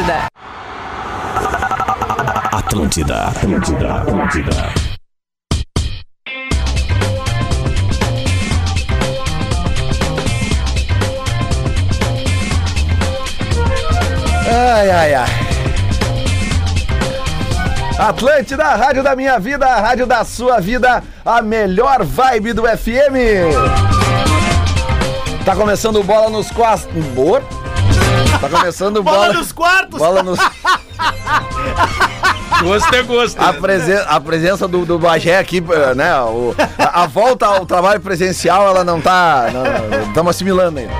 Atlântida. Atlântida, Atlântida, Atlântida. Ai, ai, ai. Atlântida, a rádio da minha vida, a rádio da sua vida, a melhor vibe do FM. Tá começando o bola nos quartos. Boa. Tá começando o bola, Bola nos quartos! bola nos Gosto é gosto. a, presen- a presença do, do Bagé aqui, eh, né? o- a, a volta ao trabalho presencial, ela não tá. Estamos assimilando ainda.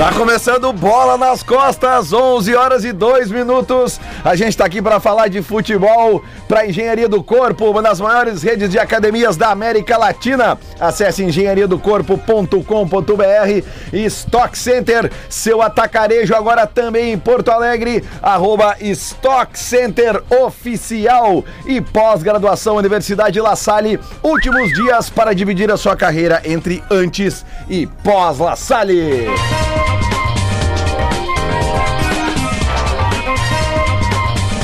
Tá começando Bola nas Costas, 11 horas e 2 minutos. A gente tá aqui para falar de futebol, para Engenharia do Corpo, uma das maiores redes de academias da América Latina. Acesse engenhariadocorpo.com.br e Stock Center, seu atacarejo agora também em Porto Alegre, arroba Stock Center Oficial e pós-graduação Universidade La Salle, últimos dias para dividir a sua carreira entre antes e pós-La Salle.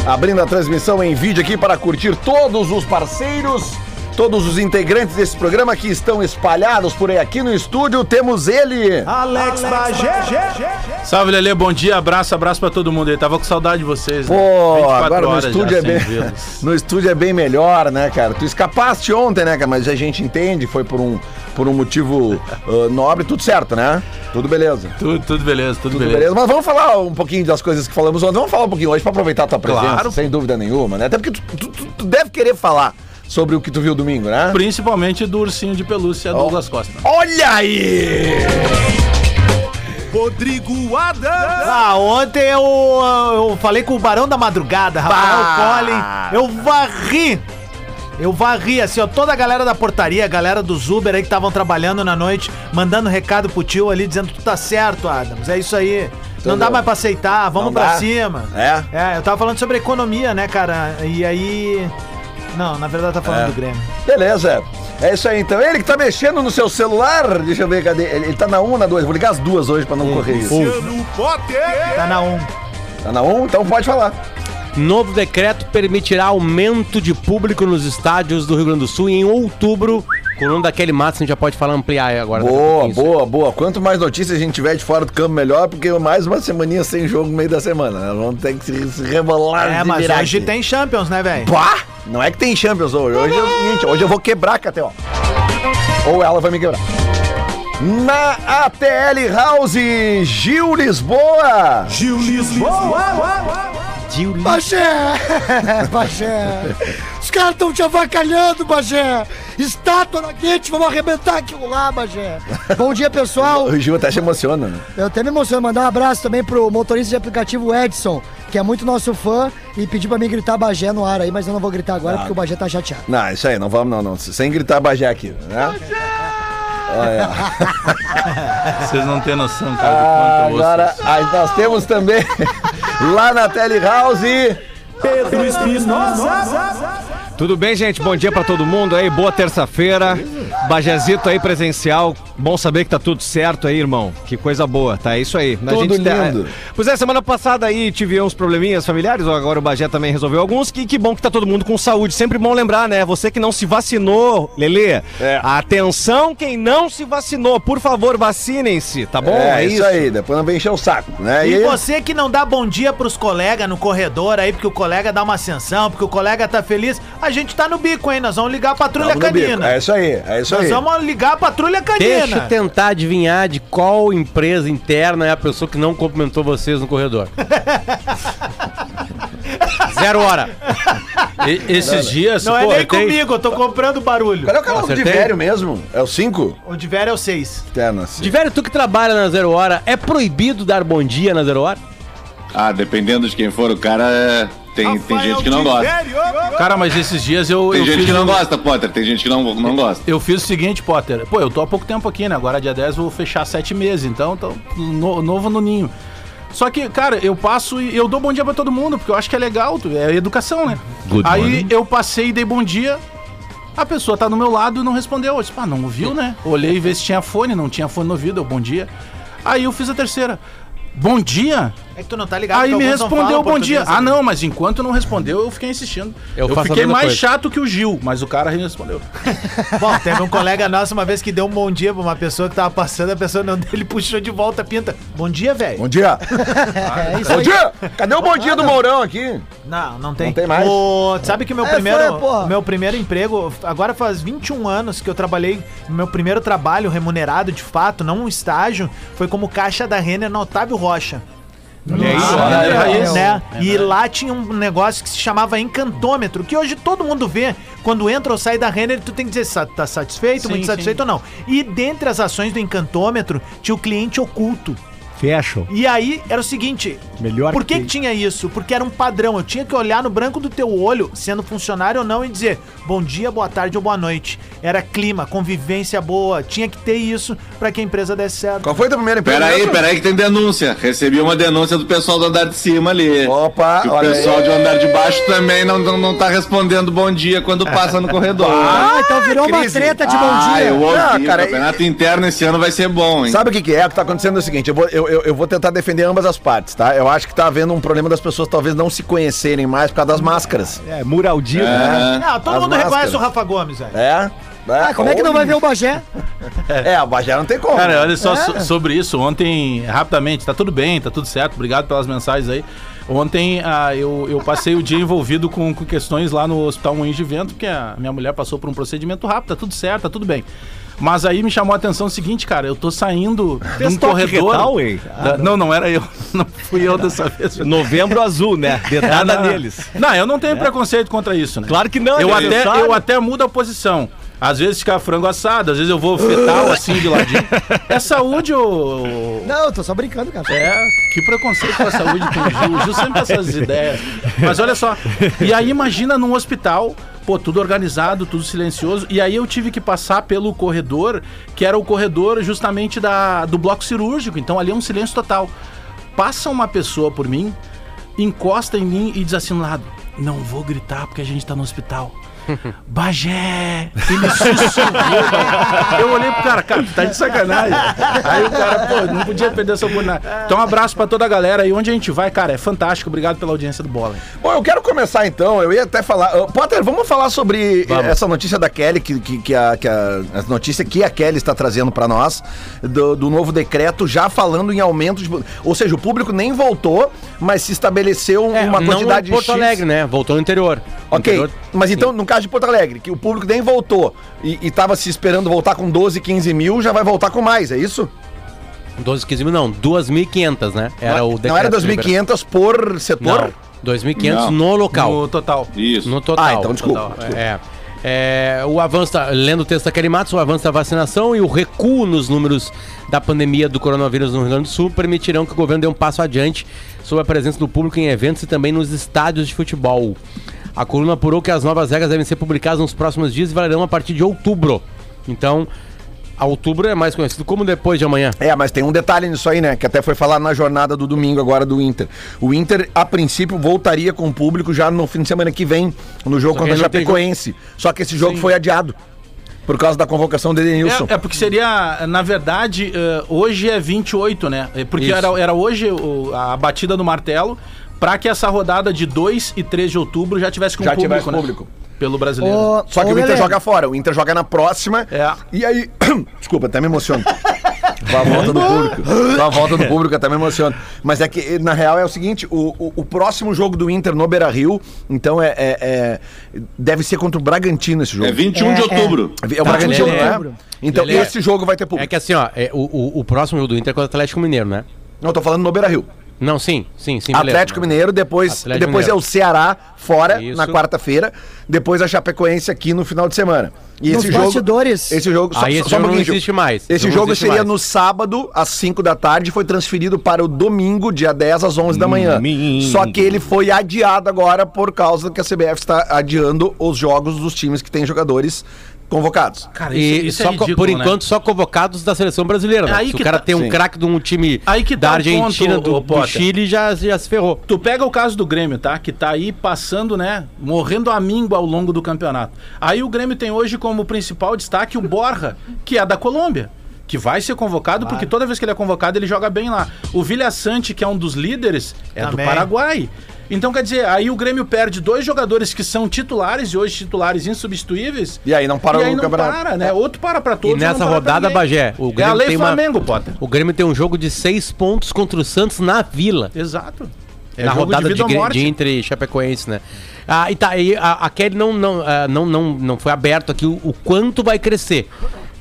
Abrindo a transmissão em vídeo aqui para curtir todos os parceiros, todos os integrantes desse programa que estão espalhados por aí aqui no estúdio. Temos ele. Alex Bagé. Salve, Lelê. Bom dia. Abraço, abraço pra todo mundo aí. Tava com saudade de vocês. né? Pô, 24 agora no estúdio já é bem. No estúdio é bem melhor, né, cara? Tu escapaste ontem, né, cara? Mas a gente entende, foi por um, por um motivo ah, nobre, tudo certo, né? Tudo beleza. Tudo, tudo beleza, tudo, Tudo beleza. beleza. Mas vamos falar um pouquinho das coisas que falamos ontem. Vamos falar um pouquinho hoje pra aproveitar a tua presença, Claro. sem dúvida nenhuma, né? Até porque tu, tu- tu- tu deve querer falar sobre o que tu viu domingo, né? Principalmente do ursinho de pelúcia Douglas Costa. Olha aí! Rodrigo Adams. Ah, ontem eu, eu falei com o Barão da Madrugada, Rafael Bah. Collin. Eu varri. Eu varri, assim, ó, toda a galera da portaria, a galera dos Uber aí que estavam trabalhando na noite, mandando recado pro tio ali, dizendo que tu tá certo, Adams, é isso aí. Não dá mais pra aceitar, vamos Não pra dá? cima. É? É, eu tava falando sobre economia, né, cara? E aí... Não, na verdade tá falando É. do Grêmio. Beleza. É isso aí, então. Ele que tá mexendo no seu celular, deixa eu ver, cadê? Ele, ele tá na 1 ou na 2? Vou ligar as duas hoje pra não correr isso. Tá na 1. Tá na 1? Então pode falar. Novo decreto permitirá aumento de público nos estádios do Rio Grande do Sul em outubro. Com o nome daquele Matos, a gente já pode falar ampliar aí agora. Boa, boa, boa. Quanto mais notícias a gente tiver de fora do campo, melhor, porque mais uma semaninha sem jogo no meio da semana. Né? Vamos ter que se, se rebolar. É, mas hoje aqui. tem Champions, né, velho? Pá! Não é que tem Champions hoje. Hoje é o seguinte, hoje eu vou quebrar a KTO. Ou ela vai me quebrar. Na ATL House, Gil Lisboa. Gil Lisboa. Bagé! Bagé! Os caras estão te avacalhando, Bagé! Estátua na quente, vamos arrebentar aquilo lá, Bagé! Bom dia, pessoal! O Gil até se emociona, né? Eu até me emociono mandar um abraço também pro motorista de aplicativo Edson, que é muito nosso fã, e pediu pra mim gritar Bagé no ar aí, mas eu não vou gritar agora porque o Bagé tá chateado. Não, isso aí, não vamos, não, não. Sem gritar Bagé aqui, né? Olha. Vocês não têm noção, Ah, cara, do quanto eu ouço agora, nós temos também lá na Tele House. Pedro Espinosa. Tudo bem, gente? Bom dia pra todo mundo aí, boa terça-feira. Bajezito aí presencial. Bom saber que tá tudo certo aí, irmão. Que coisa boa, tá? É isso aí. A Tudo tá- lindo. Pois é, semana passada aí tive uns probleminhas familiares, agora o Bagé também resolveu alguns. Que, que bom que tá todo mundo com saúde. Sempre bom lembrar, né? Você que não se vacinou, Lelê. É. Atenção, quem não se vacinou, por favor, vacinem-se, tá bom? é, isso aí, depois não vem encher o saco, né? E aí- você que não dá bom dia pros colegas no corredor aí, porque o colega dá uma ascensão, porque o colega tá feliz, a gente tá no bico, hein? Nós vamos ligar a patrulha Vamos no bico. canina. É isso aí, é isso Nós aí. vamos ligar a patrulha canina. Deixa eu tentar adivinhar de qual empresa interna é a pessoa que não cumprimentou vocês no corredor. Zero hora. E- esses dias, Não é pô, nem eu tenho- comigo, eu tô comprando barulho. Qual é o canal de Acertei? velho mesmo? É o 5? O de velho é o 6. Ternas. De velho, tu que trabalha na Zero Hora, é proibido dar bom dia na Zero Hora? Ah, dependendo de quem for o cara, é, tem, tem gente que não gosta. Cara, mas esses dias eu. Tem eu gente fiz que não um- gosta, Potter. Tem gente que não, não gosta. Eu fiz o seguinte, Potter. Pô, eu tô há pouco tempo aqui, né? Agora dia 10 eu vou fechar sete meses, então tô no- novo no ninho. Só que, cara, eu passo e eu dou bom dia pra todo mundo, porque eu acho que é legal, é educação, né? Aí eu passei e dei bom dia. A pessoa tá do meu lado e não respondeu. Eu disse, pá, não ouviu, né? Olhei e ver se tinha fone, não tinha fone no ouvido, eu, bom dia. Aí eu fiz a terceira. Bom dia? É que tu não tá ligado. Aí me respondeu bom dia. Ah, não, mas enquanto não respondeu, eu fiquei insistindo. Eu Eu, fiquei mais coisa. chato que o Gil, mas o cara respondeu. Bom, teve um colega nosso uma vez que deu um bom dia pra uma pessoa que tava passando, a pessoa não dele puxou de volta a pinta. Bom dia, velho. Bom dia. É isso Bom aí. dia. Cadê o bom dia do Mourão aqui? Não, não tem. Não tem mais? O- sabe que o meu É, primeiro, foi, meu primeiro emprego, agora faz 21 anos que eu trabalhei, meu primeiro trabalho remunerado de fato, não um estágio, foi como caixa da Renner na Otávio Rocha. Olha aí, Ah, olha é né? e lá tinha um negócio que se chamava encantômetro, que hoje todo mundo vê. Quando entra ou sai da Renner, tu tem que dizer se tá satisfeito, Sim, muito sim. satisfeito ou não. E dentre as ações do encantômetro, tinha o cliente oculto. Fashion. E aí era o seguinte: Melhor por que, que- que tinha isso? Porque era um padrão. Eu tinha que olhar no branco do teu olho, sendo funcionário ou não, e dizer bom dia, boa tarde ou boa noite. Era clima, convivência boa. Tinha que ter isso pra que a empresa desse certo. Qual foi teu primeiro emprego? Peraí, peraí que tem denúncia. Recebi uma denúncia do pessoal do andar de cima ali. Opa, Que o olha pessoal aí. de andar de baixo também não, não, não tá respondendo bom dia quando passa no corredor. Ah, então virou uma crise. treta de bom Ah, dia. eu ouvi. Não, o cara, campeonato interno esse ano vai ser bom, hein? Sabe o que, que é? O que tá acontecendo é o seguinte: eu vou, eu, eu, eu vou tentar defender ambas as partes, tá? Eu acho que tá havendo um problema das pessoas talvez não se conhecerem mais por causa das máscaras. É, Muraldido, né? É. Não, todo As mundo máscaras. reconhece o Rafa Gomes, velho. É? Ah, como é que não vai ver o Bagé? É, a Bagé não tem como. Cara, olha só É. so- sobre isso. Ontem, rapidamente, tá tudo bem, tá tudo certo. Obrigado pelas mensagens aí. Ontem ah, eu, eu passei o dia envolvido com, com questões lá no Hospital Moinhos de Vento, porque a minha mulher passou por um procedimento rápido, tá tudo certo, tá tudo bem. Mas aí me chamou a atenção o seguinte, cara, eu tô saindo de um corredor. retal, hein? Da- não, não era eu. Não fui eu dessa vez. Novembro azul, né? Dedada não. neles. Não, eu não tenho preconceito contra isso, né? Claro que não, Eu é até, eu até mudo a posição. Às vezes fica frango assado, às vezes eu vou fetal assim de ladinho. É saúde ou. Não, eu tô só brincando, cara. É, que preconceito com a saúde com o Gil. O Gil sempre com essas ideias. Mas olha só. E aí imagina num hospital, pô, tudo organizado, tudo silencioso. E aí eu tive que passar pelo corredor, que era o corredor justamente da, do bloco cirúrgico. Então ali é um silêncio total. Passa uma pessoa por mim, encosta em mim e diz assim lado: Não vou gritar porque a gente tá no hospital. Bagé! Ele sussurrou. Eu olhei pro cara, cara, tá de sacanagem. Aí o cara, pô, não podia perder essa oportunidade. Então, um abraço pra toda a galera aí. Onde a gente vai, cara, é fantástico. Obrigado pela audiência do Bola. Bom, eu quero começar então. Eu ia até falar. Ô, Potter, vamos falar sobre Vamos. essa notícia da Kelly, que, que, que a, que a, as notícias que a Kelly está trazendo pra nós, do, do novo decreto, já falando em aumento de. Ou seja, o público nem voltou, mas se estabeleceu uma não quantidade em Porto X. Alegre, né? Voltou no interior. Ok, Interior, mas sim. então, no caso de Porto Alegre, que o público nem voltou e, e tava se esperando voltar com 12, 15 mil, já vai voltar com mais, é isso? 12, 15 mil, não. 2.500, né? Era o não era decreto 2.500 por setor? Não, 2.500 Não. no local. No total. Isso. No total. Ah, então desculpa, Total, desculpa. É. É, o avanço, da- lendo o texto da Kelly Matos, o avanço da vacinação e o recuo nos números da pandemia do coronavírus no Rio Grande do Sul permitirão que o governo dê um passo adiante sobre a presença do público em eventos e também nos estádios de futebol. A coluna apurou que as novas regras devem ser publicadas nos próximos dias e valerão a partir de outubro. Então, a outubro é mais conhecido como depois de amanhã. É, mas tem um detalhe nisso aí, né? Que até foi falado na jornada do domingo agora do Inter. O Inter, a princípio, voltaria com o público já no fim de semana que vem, no jogo Só contra a aí não tem Chapecoense. Só que esse jogo foi adiado. Por causa da convocação do Edenilson. É, é porque seria, na verdade, eh, hoje é 28, né? É Porque Isso. era, era hoje o- a batida do martelo pra que essa rodada de 2 e 3 de outubro já tivesse com Já público, tivesse né? público. Pelo brasileiro. Só que ô, o Inter joga fora, o Inter joga na próxima. É. E aí. Desculpa, até me emociono. Com a volta do público. Com a volta do público, até me emociono. Mas é que, na real, é o seguinte: o, o, o próximo jogo do Inter no Beira Rio, então é, é- é- Deve ser contra o Bragantino esse jogo. É 21 de É, outubro. É o Bragantino, Lelê. né? Então Lelê. esse jogo vai ter público. É que assim, ó, é, o, o, o próximo jogo do Inter é contra o Atlético Mineiro, né? Não, eu tô falando no Beira Rio. Não, sim, sim, sim. beleza. Atlético Mineiro, depois, Atlético depois Mineiro. é o Ceará fora Isso. na quarta-feira, depois a Chapecoense aqui no final de semana. E Nos bastidores. Esse jogo, Aí esse um jogo não pouquinho, Gil. existe mais. Esse Não jogo seria mais. no sábado, às 5 da tarde, foi transferido para o domingo, dia 10 às 11 da manhã. Domingo. Só que ele foi adiado agora por causa que a CBF está adiando os jogos dos times que têm jogadores convocados. Cara, E só co- por né? enquanto, só convocados da seleção brasileira. É né? Se o cara tá- tem um craque de um time Aí que da tá Argentina, ponto, do, do. Chile, já, já se ferrou. Tu pega o caso do Grêmio, tá? Que tá aí passando, né? Morrendo a míngua ao longo do campeonato. Aí o Grêmio tem hoje como principal destaque o Borja, que é da Colômbia. Que vai ser convocado, porque toda vez que ele é convocado, ele joga bem lá. O Vilha Sante, que é um dos líderes, é Também. do Paraguai. Então, quer dizer, aí o Grêmio perde dois jogadores que são titulares e hoje titulares insubstituíveis. E aí não para e aí o não campeonato. para, né? Outro para pra E todos. nessa não para pra rodada. Bagé, o É a Grêmio lei tem uma- Flamengo, Potter. O Grêmio tem um jogo de seis pontos contra o Santos na Vila. Exato. É na rodada de, de Inter e Chapecoense, né? Ah, e tá aí, a, a Kelly não, não, ah, não, não, não foi aberto aqui o, o quanto vai crescer,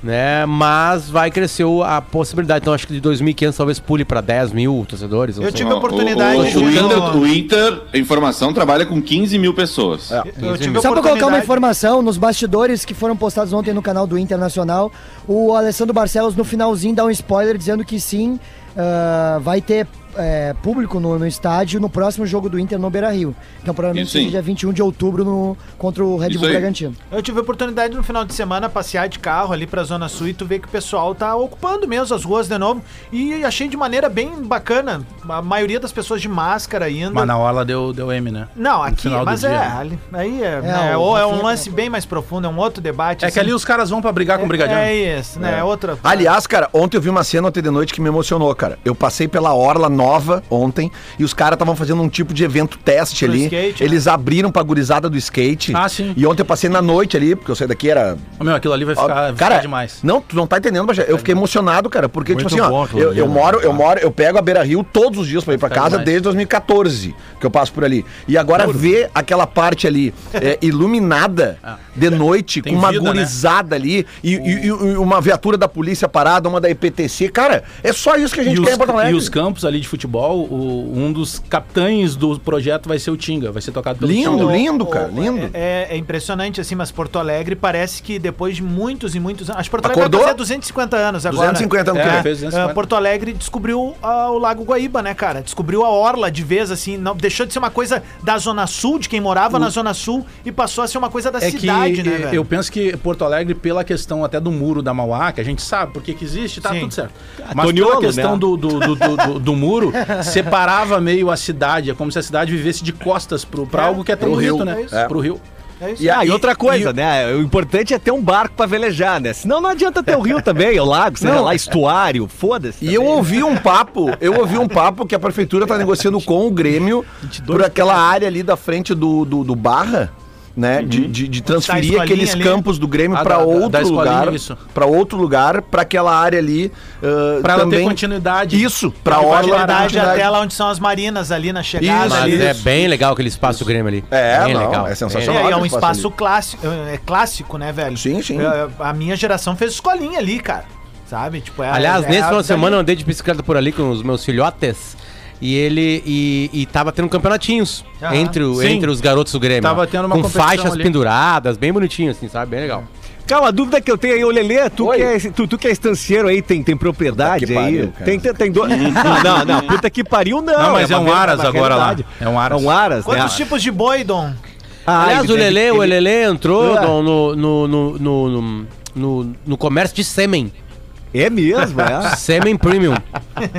né? Mas vai crescer o- a possibilidade. Então acho que de 2.500 talvez pule para 10 mil torcedores. Eu tive a oportunidade o, de o, ver Inter, o Inter, a informação, trabalha com 15 mil pessoas. Eu tive Só pra colocar uma informação, nos bastidores que foram postados ontem no canal do Internacional, o Alessandro Barcelos no finalzinho dá um spoiler dizendo que sim, ah, vai ter é, público no, no estádio no próximo jogo do Inter no Beira Rio. Então provavelmente seja dia 21 de outubro no, contra o Red Isso Bull aí. Bragantino. Eu tive a oportunidade no final de semana passear de carro ali pra Zona Sul e tu vê que o pessoal tá ocupando mesmo as ruas de novo. E achei de maneira bem bacana. A maioria das pessoas de máscara ainda. Mas na hora deu, deu M, né? Não, aqui, mas é, né? ali- aí é, né, o ou é um Rafinha lance bem mais profundo, é um outro debate. É que ali os caras vão pra brigar com o Brigadiano. É isso, né? É. Outra. Aliás, cara, ontem eu vi uma cena ontem de noite que me emocionou, cara. Eu passei pela Orla Nova ontem e os caras estavam fazendo um tipo de evento teste Pro ali. skate, né? Eles abriram pra gurizada do skate. Ah, sim. E ontem eu passei na noite ali, porque eu saí daqui era Ô, Meu, aquilo ali vai ficar, vai cara, ficar demais. Não, tu não tá entendendo, Bajé. Eu fiquei emocionado, cara, porque, Muito tipo assim, ó, eu, ali, eu né? moro, eu moro, eu pego a Beira Rio todos os dias pra ir pra casa demais. desde 2014 que eu passo por ali. E agora ver aquela parte ali é, iluminada de noite, Tem com uma vida, né? gurizada ali e, e- e uma viatura da polícia parada, uma da IPTC, cara, é só isso que a gente E quer os, em Porto e Alegre. os campos ali de futebol, o- um dos capitães do projeto vai ser o Tinga, vai ser tocado pelo Lindo, Tinga. lindo, cara, lindo. É, é impressionante, assim, mas Porto Alegre parece que depois de muitos e muitos anos. Acho que Porto Alegre Acordou? vai fazer 250 anos agora. 250 ano é, que fez 250. é, Porto Alegre descobriu ah, o Lago Guaíba, né, cara? Descobriu a orla de vez, assim. Não, deixou de ser uma coisa da Zona Sul, de quem morava na Zona Sul, e passou a ser uma coisa da É que cidade, né, eh, velho? eu penso que Porto Alegre, pela questão até do muro da Mauá, que a gente sabe por que que existe, tá Sim. tudo certo. Mas Toniolo, pela questão né? do, do, do, do- do- do muro, separava meio a cidade. É como se a cidade vivesse de costas pro, pra É, algo que é tão bonito, rio. né? É. Pro rio. É isso. E Ah, aí- e outra coisa, e- né? O importante é ter um barco pra velejar, né? Senão não adianta ter o rio também, o lago, sei lá, estuário, foda-se. E eu ouvi um papo, eu ouvi um papo que a prefeitura tá negociando com o Grêmio por aquela área ali da frente do, do, do Barra. Né, de, de, de transferir aqueles ali. campos do Grêmio Ah, da- outro escolinha, lugar, isso. para outro lugar, pra aquela área ali uh, Pra ela ter também continuidade. Isso, pra Pra orla continuidade ter até lá onde são as marinas, ali na chegada. Isso, ali. É bem legal aquele espaço do Grêmio ali. É, bem não, legal. é É, sensacional. e é um espaço espaço clássico, é clássico, né, velho? Sim, sim. É, A minha geração fez escolinha ali, cara. Sabe? Tipo, é, Aliás, é nesse a- final de semana eu andei de bicicleta por ali com os meus filhotes. E ele e, e tava tendo campeonatinhos Aham. entre, o- Sim. entre os garotos do Grêmio. Tava tendo uma com competição faixas ali. penduradas, bem bonitinho, assim, sabe? Bem legal. Calma, a dúvida que eu tenho aí, ô Lelê, tu, Oi. que é, tu, tu que é estanceiro aí, tem, tem propriedade Puta que aí? pariu, cara. tem, tem, tem do... não, não, não, puta que pariu não. Não, mas é uma um ver- Aras agora lá. realidade. É um Aras. É um Aras, Quantos né? tipos de boi, Dom? Ah, Aliás, ele o deve- Lelê, o ele- Lelê entrou Ah. no, no, no, no, no, no- no comércio de sêmen. É mesmo, é? Sêmen premium.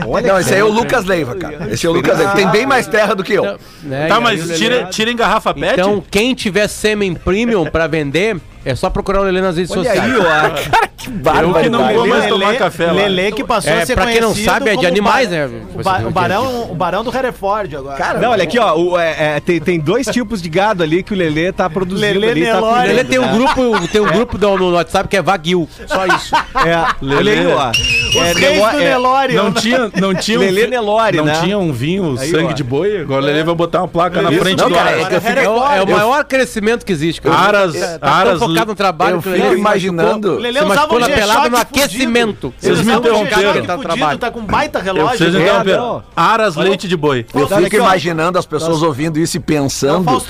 Olha Não, esse aí é o Lucas Leiva, cara. Esse é o Lucas Leiva. Tem bem mais terra do que eu. Né, Tá, mas tira, tira em garrafa pet? Então, quem tiver sêmen premium pra vender, é só procurar o Lelê nas redes Olha sociais. aí, ó. eu que não vou mais Lelê- tomar café lá. Lelê que passou É, a ser pra quem não sabe, é de animais, né? O, ba- o barão, o barão do Hereford agora. Cara, Não, olha aqui, ó. o- é, é, tem, tem dois tipos de gado ali que o Lelê tá produzindo Lelê ali. Tá cuidando. Lelê tem um grupo, tem um grupo do- no WhatsApp que é Wagyu. Só isso. É, olha aí, ó. Os É, Nelore- do é, Nelore. Não tinha, não tinha Lelê Nelore, não né? tinha um vinho Aí, sangue ó. de boi. Agora o Lelê vai botar uma placa na frente Não, do cara, Aras. é que É o, é maior crescimento que existe. cara. Aras, tá Aras, focado no trabalho eu fico imaginando- se usava um na pelada G-Shock no aquecimento. Vocês me interromperam. Tá fudido, trabalho. tá com baita relógio. vocês né? interromperam. Aras leite de boi. Eu fico imaginando as pessoas ouvindo isso e É pensando.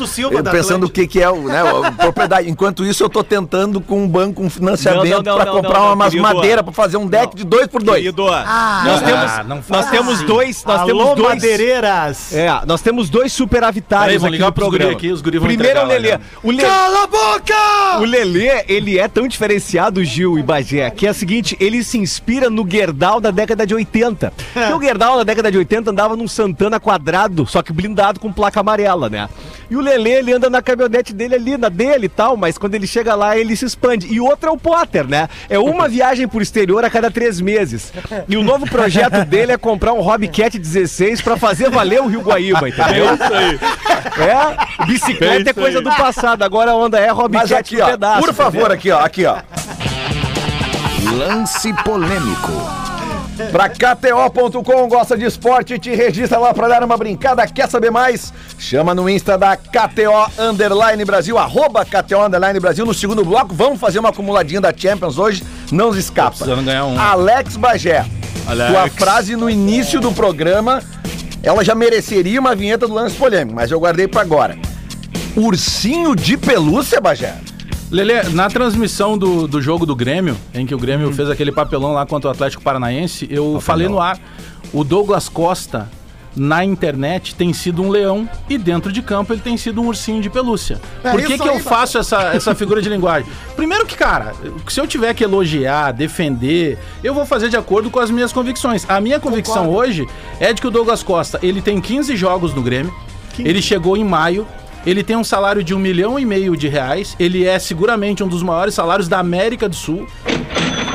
da pensando o que, que é o, né, propriedade. Enquanto isso, eu tô tentando com um banco um financiamento não, comprar umas madeiras pra fazer um deck de 2 por dois. Ah, nós, temos, não nós temos dois. Nós temos dois. madeireiras. É, nós temos dois superavitários aqui ligar no programa. aqui, os guri vão Primeiro é o entregar lá, Lelê. né? O Lelê. Cala a boca! O Lelê, ele é tão diferenciado, Gil e Bagé, que é o seguinte, ele se inspira no Gerdau da década de 80. Porque o Gerdau da década de 80 andava num Santana quadrado, só que blindado com placa amarela, né? E o Lelê, ele anda na caminhonete dele ali, na dele e tal, mas quando ele chega lá, ele se expande. E o outro é o Potter, né? É uma viagem por exterior a cada três meses. E o novo projeto dele é comprar um Hobbycat 16 pra fazer valer o Rio Guaíba, entendeu? isso aí. É, bicicleta é, coisa do passado, agora a onda é Mas aqui, ó, pedaço, por favor, aqui, ó, aqui, ó. Lance polêmico. Pra KTO.com, gosta de esporte, te registra lá pra dar uma brincada. Quer saber mais? Chama no Insta da KTO Underline Brasil, arroba KTO Underline Brasil. No segundo bloco, vamos fazer uma acumuladinha da Champions hoje. Não se escapa. precisando ganhar um. Alex Bagé, Alex. tua frase no início do programa, ela já mereceria uma vinheta do lance polêmico, mas eu guardei pra agora. Ursinho de pelúcia, Bagé? Lelê, na transmissão do, do jogo do Grêmio, em que o Grêmio fez aquele papelão lá contra o Atlético Paranaense, eu falei no ar, o Douglas Costa na internet tem sido um leão e dentro de campo ele tem sido um ursinho de pelúcia. É Por que, que eu aí, faço essa, essa figura de linguagem? Primeiro que, cara, se eu tiver que elogiar, defender, eu vou fazer de acordo com as minhas convicções. A minha convicção hoje é de que o Douglas Costa, ele tem 15 jogos no Grêmio, ele chegou em maio, ele tem um salário de um milhão e meio de reais. Ele é seguramente um dos maiores salários da América do Sul.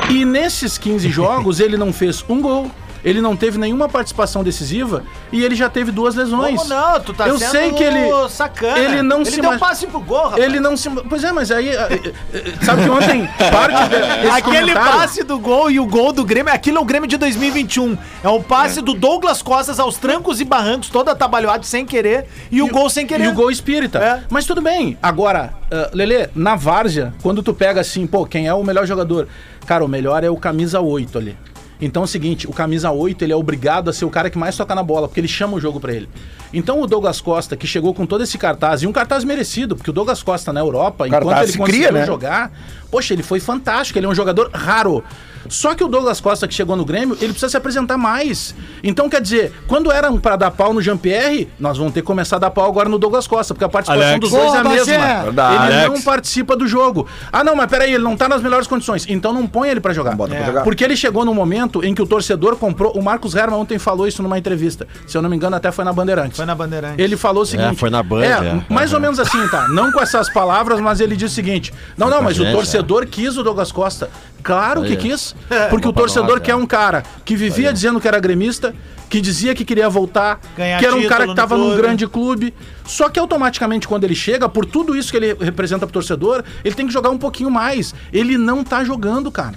E nesses 15 jogos, ele não fez um gol. Ele não teve nenhuma participação decisiva e ele já teve duas lesões. Como não? Tu tá Eu sendo sei que ele sacana. ele não ele se deu ma- passe pro gol, rapaz. Ele não se. Pois é, mas aí. eh, eh, eh, Sabe que ontem parte desse Aquele comentário- passe do gol e o gol do Grêmio, aquilo é o Grêmio de 2021. É o passe do Douglas Costas aos trancos e barrancos, todo atabalhoado sem querer, e, o gol sem querer. E o gol espírita. É. Mas tudo bem. Agora, uh, Lelê, na várzea, quando tu pega assim, pô, quem é o melhor jogador? Cara, o melhor é o camisa 8 ali. Então é o seguinte, o camisa 8, ele é obrigado a ser o cara que mais toca na bola, porque ele chama o jogo pra ele. Então o Douglas Costa, que chegou com todo esse cartaz, e um cartaz merecido, porque o Douglas Costa na Europa, enquanto ele se conseguiu cria, né? jogar, poxa, ele foi fantástico, ele é um jogador raro. Só que o Douglas Costa que chegou no Grêmio, ele precisa se apresentar mais. Então, quer dizer, quando era um pra dar pau no Jean-Pierre, nós vamos ter que começar a dar pau agora no Douglas Costa, porque a participação Alex. dos dois Boa, é a mesma. Verdade. Ele não Alex. participa do jogo. Ah, não, mas peraí, ele não tá nas melhores condições. Então não põe ele pra jogar. bota pra jogar. Porque ele chegou num momento em que o torcedor comprou. O Marcos Herman ontem falou isso numa entrevista. Se eu não me engano, até foi na Bandeirantes. Foi na Bandeirante. Ele falou o seguinte. foi na Band, É, é. mais ou menos assim, tá? Não com essas palavras, mas ele disse o seguinte: Não, não, mas o gente, torcedor quis o Douglas Costa. Claro que quis. Porque o torcedor quer é. um cara que vivia dizendo que era gremista, que dizia que queria voltar, Ganhar que era um cara que no tava num grande clube. Só que automaticamente, quando ele chega, por tudo isso que ele representa pro torcedor, ele tem que jogar um pouquinho mais. Ele não tá jogando, cara.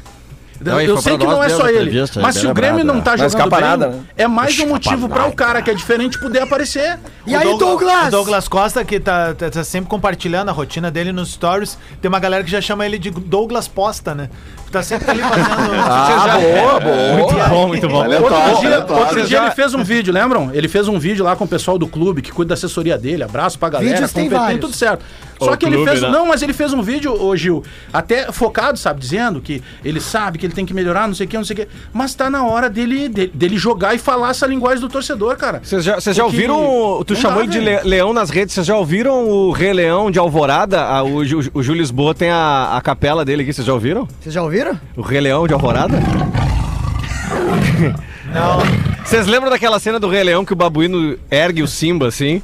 Não, eu sei que não é só ele. entrevista, Mas se o Grêmio não tá Não jogando bem, né? é mais um motivo para o cara que é diferente poder aparecer. E aí, O Douglas? O Douglas Costa, que tá, tá- tá sempre compartilhando a rotina dele nos stories, tem uma galera que já chama ele de Douglas Posta, né? Tá sempre ali fazendo. Ah, boa, boa. Muito bom, muito bom. Valeu, Outro dia, outro dia ele fez um vídeo, lembram? Ele fez um vídeo lá com o pessoal do clube que cuida da assessoria dele. Abraço pra galera, Vídeos tem vários. tudo certo. Só O que ele clube, fez. né? Não, mas ele fez um vídeo, ô Gil, até focado, sabe? Dizendo que ele sabe que ele tem que melhorar, não sei o que, não sei o que. Mas tá na hora dele, de- dele jogar e falar essa linguagem do torcedor, cara. Vocês já, vocês já ouviram. o- Tu chamou dá, ele de le- leão nas redes. Vocês já ouviram o Rei Leão de Alvorada? Ah, o, Ju- o Júlio Lisboa tem a, a capela dele aqui. Vocês já ouviram? Vocês já ouviram? O Rei Leão de Alvorada? Não. Vocês lembram daquela cena do Rei Leão que o babuíno ergue o Simba assim?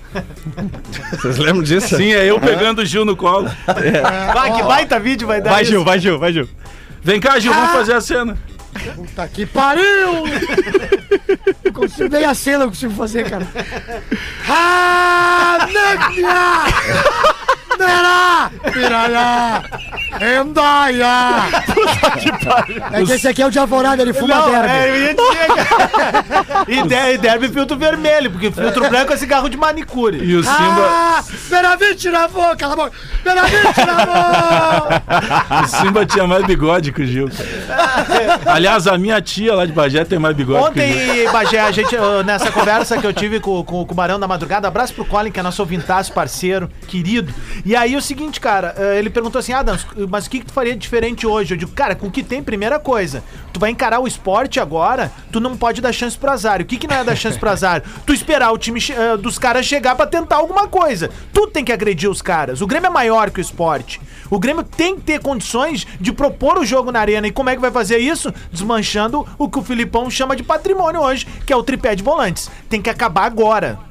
Vocês lembram disso? Sim, é eu pegando o Gil no colo. Vai, que baita vídeo vai dar. Vai, isso. Gil, vai, Gil, vai, Gil. Vem cá, Gil, vamos fazer a cena. Puta que pariu! Não consigo nem a cena eu consigo fazer, cara. Ah, Nera! Piranha! Endaia! É que esse aqui é o de Alvorada, ele fuma Não, derby. é, eu ia dizer, cara. e, de, e derby filtro vermelho, porque filtro branco é cigarro de manicure. E o Simba. Ah! Beravite na boca, cala a boca! Beravite na boca! O Simba tinha mais bigode que o Gil. Aliás, a minha tia lá de Bagé tem mais bigode que o Gil. Ontem, Bagé, a gente, nessa conversa que eu tive com, com, com o Barão da Madrugada, abraço pro Colin, que é nosso ouvintaço, parceiro, querido. E aí o seguinte, cara, uh, ele perguntou assim, Adams, mas o que, que tu faria diferente hoje? Eu digo, Cara, com o que tem, primeira coisa, tu vai encarar o esporte agora, tu não pode dar chance pro azar. E o que, que não é dar chance pro azar? Tu esperar o time eh, dos caras chegar pra tentar alguma coisa. Tu tem que agredir os caras. O Grêmio é maior que o esporte. O Grêmio tem que ter condições de propor o jogo na arena. E como é que vai fazer isso? Desmanchando o que o Filipão chama de patrimônio hoje, que é o tripé de volantes. Tem que acabar agora.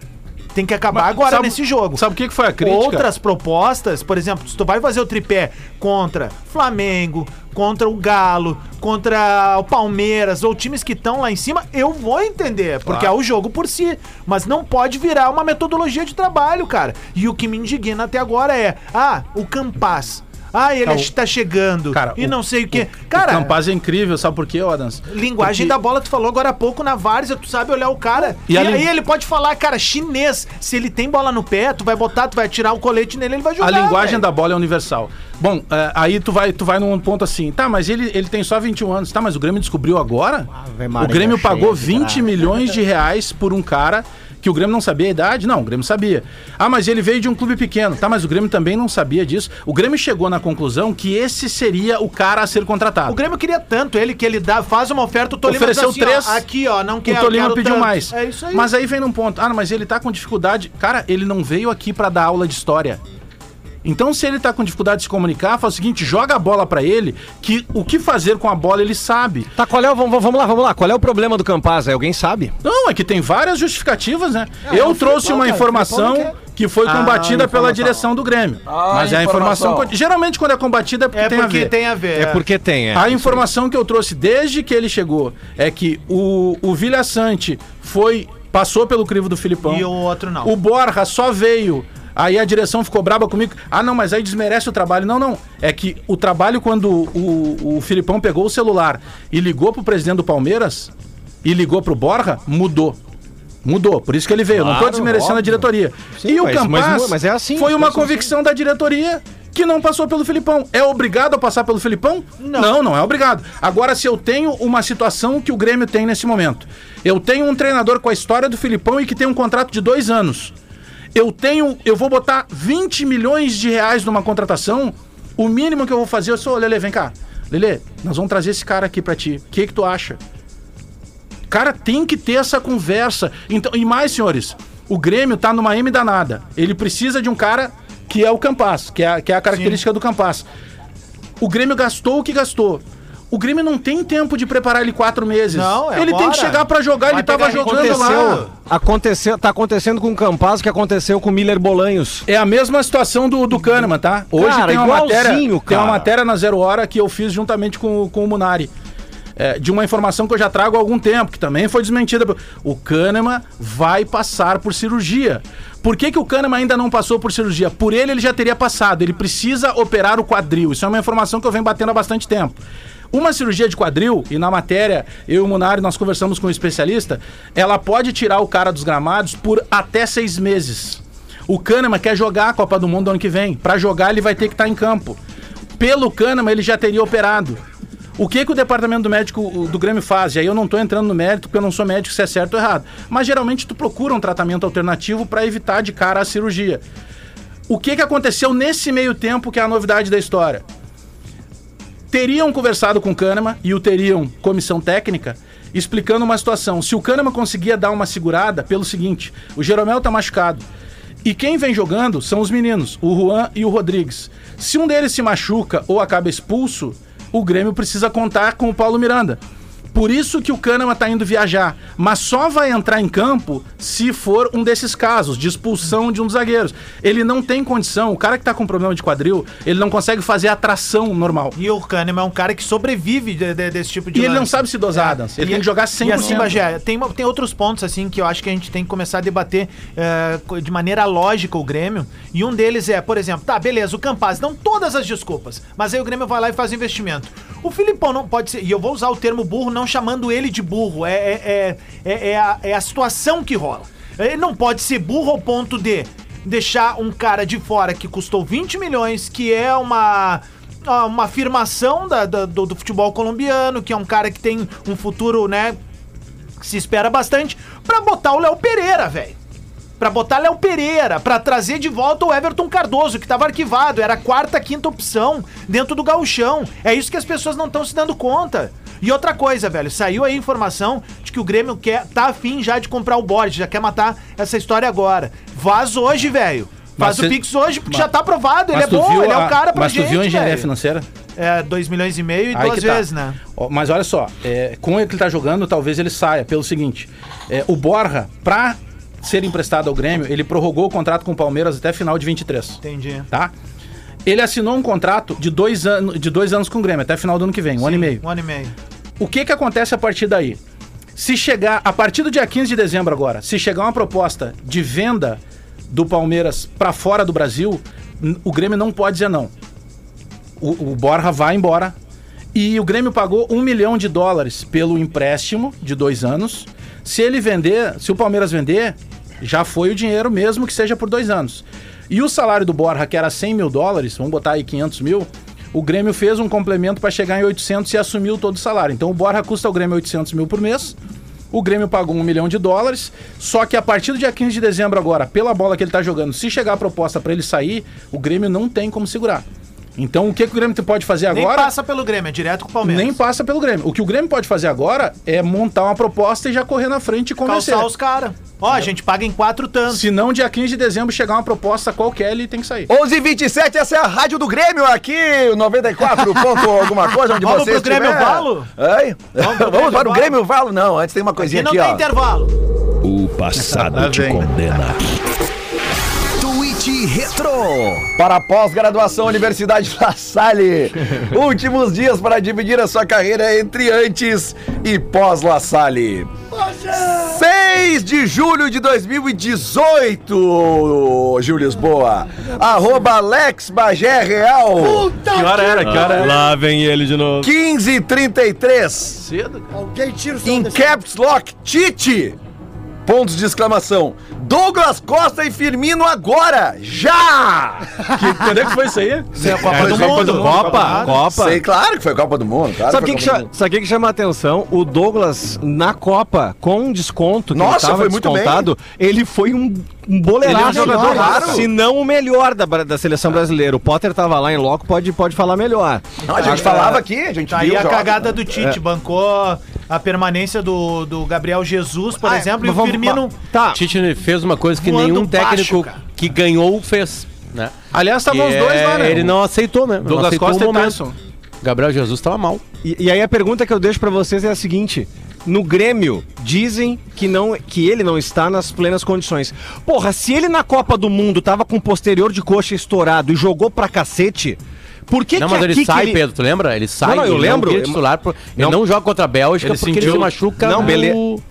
Tem que acabar Mas agora sabe- nesse jogo. Sabe o que foi a crítica? Outras propostas, por exemplo, se tu vai fazer o tripé contra Flamengo, contra o Galo, contra o Palmeiras ou times que estão lá em cima, eu vou entender, porque é o jogo por si. Mas não pode virar uma metodologia de trabalho, cara. E o que me indigna até agora é: ah, o Campaz. Ah, ele Tá, o- está chegando. Cara, e o- não sei o quê. o Cara, Campaz é incrível, sabe por quê, Adams? Linguagem Porque- da bola, tu falou agora há pouco na várzea, tu sabe olhar o cara. E E, aí ele pode falar, cara, chinês. Se ele tem bola no pé, tu vai botar, tu vai tirar o colete nele, ele vai jogar. A linguagem velho. da bola é universal. Bom, é, aí tu vai, tu vai num ponto assim, tá, mas ele, ele tem só 21 anos. Tá, mas o Grêmio descobriu agora? vem o Grêmio pagou de 20 graça. milhões de reais por um cara que o Grêmio não sabia a idade? Não, o Grêmio sabia. Ah, mas ele veio de um clube pequeno. Tá, mas o Grêmio também não sabia disso. O Grêmio chegou na conclusão que esse seria o cara a ser contratado. O Grêmio queria tanto ele que ele dá, faz uma oferta, o Tolima Ofereceu diz assim, três. ó, aqui, ó, não O quero, Tolima pediu tanto. mais. É isso aí. Mas aí vem num ponto. Ah, mas ele tá com dificuldade. Cara, ele não veio aqui pra dar aula de história. Então, se ele tá com dificuldade de se comunicar, faz o seguinte: joga a bola pra ele, que o que fazer com a bola ele sabe. Tá, qual é o, vamos, vamos lá, vamos lá. Qual é o problema do Campaz? Alguém sabe? Não, é que tem várias justificativas, né? é Eu trouxe Filipão, uma cara, o informação Filipão não que foi Ah, combatida pela direção do Grêmio. Ah, Mas é a informação. Geralmente, quando é combatida, é porque é tem a porque ver. tem a ver. É porque tem, é. A informação que eu trouxe desde que ele chegou é que o, o Vilha Sante foi. passou pelo crivo do Filipão. E o outro não. O Borja só veio. Aí a direção ficou braba comigo. Ah, não, mas aí desmerece o trabalho. Não, não. É que o trabalho, quando o, o Filipão pegou o celular e ligou pro presidente do Palmeiras e ligou pro Borja, mudou. Mudou, por isso que ele veio. não tô Claro, desmerecendo a óbvio. diretoria. Sim, e o mas- Campaz mas- mas é assim, foi uma as coisas convicção da diretoria que não passou pelo Filipão. É obrigado a passar pelo Filipão? Não. não, é obrigado. Agora, se eu tenho uma situação que o Grêmio tem nesse momento, eu tenho um treinador com a história do Filipão e que tem um contrato de dois anos. Eu tenho, eu vou botar 20 milhões de reais numa contratação. O mínimo que eu vou fazer, eu sou, Lele, vem cá. Lele, nós vamos trazer esse cara aqui pra ti. O que que tu acha? Cara, tem que ter essa conversa. Então, e mais, senhores, o Grêmio tá numa M danada. Ele precisa de um cara que é o Campas, que é, que é a característica do Campas. O Grêmio gastou o que gastou. O Grêmio não tem tempo de preparar ele quatro meses. Não, é ele tem agora. que chegar pra jogar, Vai ele tava jogando lá. Aconteceu, aconteceu, tá acontecendo com o Campaz que aconteceu com o Miller Bolanhos. É a mesma situação do, do Kahneman, tá? Hoje Cara, tem, uma matéria, tem uma cara. matéria na Zero Hora que eu fiz juntamente com, com o Munari. É, de uma informação que eu já trago há algum tempo, que também foi desmentida. O Kahneman vai passar por cirurgia. Por que, que o Kahneman ainda não passou por cirurgia? Por ele, ele já teria passado. Ele precisa operar o quadril. Isso é uma informação que eu venho batendo há bastante tempo. Uma cirurgia de quadril, e na matéria, eu e o Munari, nós conversamos com um especialista, ela pode tirar o cara dos gramados por até seis meses. O Kahneman quer jogar a Copa do Mundo ano que vem. Pra jogar, ele vai ter que estar em campo. Pelo Kahneman, ele já teria operado. O que, que o departamento do médico do Grêmio faz? E aí eu não tô entrando no mérito, porque eu não sou médico se é certo ou errado. Mas geralmente tu procura um tratamento alternativo para evitar de cara a cirurgia. O que, que aconteceu nesse meio tempo que é a novidade da história? Teriam conversado com o Kahneman e o teriam comissão técnica explicando uma situação. Se o Kahneman conseguia dar uma segurada pelo seguinte, o Jeromel tá machucado. E quem vem jogando são os meninos, o Juan e o Rodrigues. Se um deles se machuca ou acaba expulso, o Grêmio precisa contar com o Paulo Miranda. Por isso que o Kahneman tá indo viajar, mas só vai entrar em campo se for um desses casos de expulsão de um dos zagueiros. Ele não tem condição, o cara que tá com problema de quadril, ele não consegue fazer a tração normal. E o Kahneman é um cara que sobrevive de- de- desse tipo de E ele não lance. sabe se dosar, Adams. Ele E- tem que jogar 100%. E assim, Bagé, tem, uma- tem outros pontos assim que eu acho que a gente tem que começar a debater eh, de maneira lógica o Grêmio. E um deles é, por exemplo, tá, beleza, o Campaz, não todas as desculpas, mas aí o Grêmio vai lá e faz investimento. O Filipão não pode ser, e eu vou usar o termo burro não chamando ele de burro, é, é, é, é, é a, é a situação que rola. Ele não pode ser burro ao ponto de deixar um cara de fora que custou 20 milhões, que é uma ah, uma afirmação da- da- do, do futebol colombiano, que é um cara que tem um futuro, né, que se espera bastante, pra botar o Léo Pereira, velho. pra botar Léo Pereira, pra trazer de volta o Everton Cardoso, que tava arquivado, era a quarta, quinta opção dentro do gauchão. É isso que as pessoas não estão se dando conta. E outra coisa, velho, saiu aí a informação de que o Grêmio quer, tá afim já de comprar o Borges, já quer matar essa história agora. Vaz hoje, velho. Faz Mas o Pix hoje, porque mas- já tá aprovado, ele é bom, ele é a- o cara pra Mas gente, tu viu a engenharia velho. financeira? É, 2 milhões e meio e Aí duas tá. vezes, né? Mas olha só, é, com ele que ele tá jogando, talvez ele saia pelo seguinte: é, o Borja, pra ser emprestado ao Grêmio, ele prorrogou o contrato com o Palmeiras até final de 23. Entendi. Tá? Ele assinou um contrato de dois, anos, de dois anos com o Grêmio, até final do ano que vem, um ano e meio. Um ano e meio. O que que acontece a partir daí? Se chegar, a partir do dia 15 de dezembro agora, se chegar uma proposta de venda do Palmeiras pra fora do Brasil, o Grêmio não pode dizer não. O, o Borja vai embora. E o Grêmio pagou um milhão de dólares pelo empréstimo de dois anos. Se ele vender, se o Palmeiras vender, já foi o dinheiro mesmo que seja por dois anos. E o salário do Borja, que era 100 mil dólares, vamos botar aí 500 mil, o Grêmio fez um complemento para chegar em 800 e assumiu todo o salário. Então o Borja custa ao Grêmio 800 mil por mês. O Grêmio pagou um milhão de dólares. Só que a partir do dia 15 de dezembro agora, pela bola que ele tá jogando, se chegar a proposta para ele sair, o Grêmio não tem como segurar. Então o que, que o Grêmio pode fazer Nem agora? passa pelo Grêmio, é direto com o Palmeiras. Nem passa pelo Grêmio. O que o Grêmio pode fazer agora é montar uma proposta e já correr na frente e convencer. Calçar os caras. Ó, a gente paga em quatro tantos. Se não, dia 15 de dezembro chegar uma proposta qualquer, ele tem que sair. 11 h 27 essa é a rádio do Grêmio aqui, o 94 ponto alguma coisa, onde Vamos você pro Grêmio estiver. Valo? Oi? Vamos pro Vamos Grêmio para o Valo? Grêmio Valo? Não, antes tem uma Aqui coisinha não tem intervalo. O passado te vem. condena. Tweet Retro. Para a pós-graduação Universidade La Salle. Últimos dias para dividir a sua carreira entre antes e pós La Salle. 6 de julho de 2018, Gil Lisboa. Arroba Alex Bagé Real. Que hora era? Que hora era? Lá vem ele de novo. 15h33. Cedo. Alguém tira o som Em desse- caps lock, Tite. Pontos de exclamação. Douglas Costa e Firmino agora. Já! Que, quando é que foi isso aí? Isso é a Copa É, do Copa Mundo. do Copa, Copa. Copa. Sei, claro que foi Copa do Mundo. Claro Sabe o que, que, Copa cha- do Mundo. sabe o que que chama a atenção? O Douglas, na Copa, com desconto, que Nossa, ele foi muito descontado, ele foi um, um boleiraço. É um jogador raro. Se não o melhor da, da seleção brasileira. O Potter tava lá em loco, pode, pode falar melhor. Não, a gente Ah, falava aqui, a gente Tá aí viu a jogos, cagada né? do Tite, bancou a permanência do, do Gabriel Jesus, por Ah, exemplo, e o Firmino. Tá. Tite fez uma coisa que nenhum baixo, técnico cara. que ganhou fez, né? Aliás, estavam os dois lá, é- né? Ele não aceitou mesmo. não Douglas aceitou Costa o e. Tyson. Gabriel Jesus tava mal. E, e aí a pergunta que eu deixo pra vocês é a seguinte: no Grêmio dizem que não que ele não está nas plenas condições. Porra, se ele na Copa do Mundo tava com o posterior de coxa estourado e jogou pra cacete, por que não, que mas aqui ele que sai, ele- Pedro, tu lembra? Ele sai, Não, não, eu ele lembro. vira titular, pro- ele Não. não joga contra a Bélgica Ele porque ele sentiu- se machuca Não, no- beleza.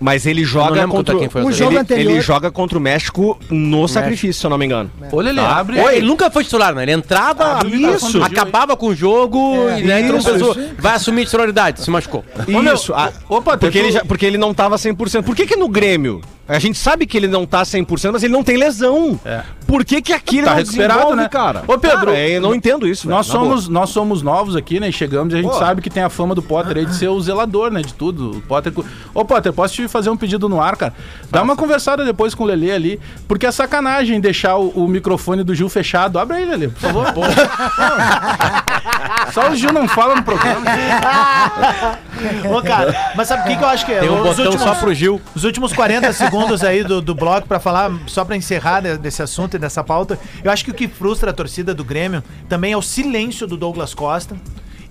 Mas ele não joga contra contra quem foi Um essa jogo ele, anterior- ele joga contra o México no sacrifício, se eu não me engano. Olha, ele Tá. abre. Oi, ele nunca foi titular, né? Ele entrava, isso. acabava com o jogo É, e né, isso, pensou, vai assumir titularidade, se machucou. meu, Isso. ah, opa, porque, tu- ele já- porque ele não tava 100%. Por que que no Grêmio? A gente sabe que ele não tá 100%, mas ele não tem lesão. É. Por que que aqui ele Tá não recuperado, né? cara? Ô, Pedro, Cara, eu não entendo isso, velho, Nós boa. somos, nós somos novos aqui, né? Chegamos e a gente Pô. sabe que tem a fama do Potter aí de ser o zelador, né? De tudo. O Potter. Ô, Potter, posso te fazer um pedido no ar, cara? Dá uma conversada depois com o Lelê ali, porque é sacanagem deixar o, o microfone do Gil fechado. Abre aí, Lelê, por favor. Só o Gil não fala no programa. Ô, cara, mas sabe o que, que eu acho que é? Tem um Os botão só pro Gil. Os últimos 40 segundos aí do, do bloco pra falar, só pra encerrar de- desse assunto e dessa pauta, eu acho que o que frustra a torcida do Grêmio também é o silêncio do Douglas Costa.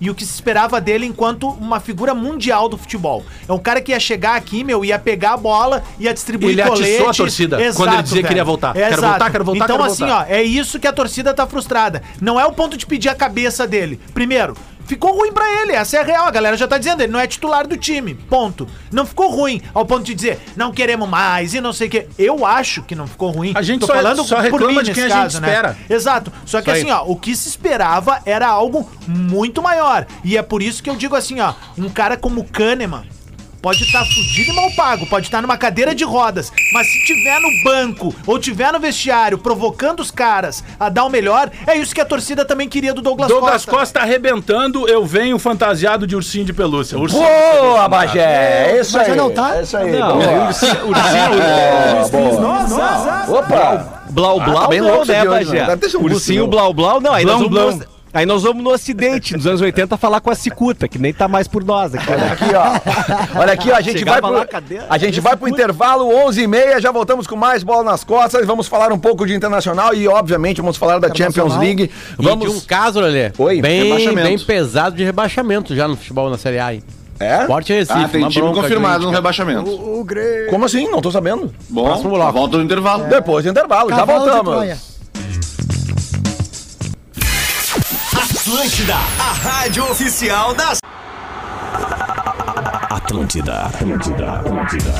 E o que se esperava dele enquanto uma figura mundial do futebol. É um cara que ia chegar aqui, meu, ia pegar a bola, ia distribuir Ele atiçou colete. a torcida quando ele dizia que queria voltar. Quero Exato. voltar, quero voltar, Então, quero assim, voltar. ó, é isso que a torcida tá frustrada. Não é o ponto de pedir a cabeça dele. Primeiro, ficou ruim pra ele, essa é a real. A galera já tá dizendo, ele não é titular do time. Ponto. Não ficou ruim ao ponto de dizer, não queremos mais e não sei o quê. Eu acho que não ficou ruim. A gente Tô só- falando só por reclama mim de quem a gente caso, né? espera. Exato. Só que Isso assim, aí. ó, o que se esperava era algo muito maior. E é por isso que eu digo assim, ó, um cara como Kahneman, pode estar fudido e mal pago, pode estar numa cadeira de rodas, mas se tiver no banco ou tiver no vestiário provocando os caras a dar o melhor, é isso que a torcida também queria do Douglas, Douglas Costa. Costa arrebentando, eu venho fantasiado de ursinho de pelúcia. Ursinho Boa, Bagé! É isso Bagé aí. não tá? É isso aí. Não, boa. ursinho, Boa, boa. Opa! Blau Ah, Blau tá bem não, louco né, Bagé? né? Um Ursinho ursinho. Blau Blau, não. Aí nós, Blão, vamos aí nós vamos no Ocidente, nos anos 80, falar com a Cicuta, que nem tá mais por nós aqui. né? Aqui, ó. Olha aqui, ó. A gente Chegava vai lá, pro, cadê? a gente vai pro intervalo 11h30. Já voltamos com mais bola nas costas. Vamos falar um pouco de internacional e, obviamente, vamos falar da Champions League. E de um Vamos. caso, Lelê, Oi, bem, rebaixamento. bem pesado de rebaixamento já no futebol na Série A. hein? É? Forte Recife, Ah, tem time confirmado no rebaixamento. O Grêmio. Como assim? Não tô sabendo. Bom, volta no intervalo. Depois do intervalo, já Cavalo de voltamos. Atlântida, a rádio oficial das. Atlântida, Atlântida, Atlântida.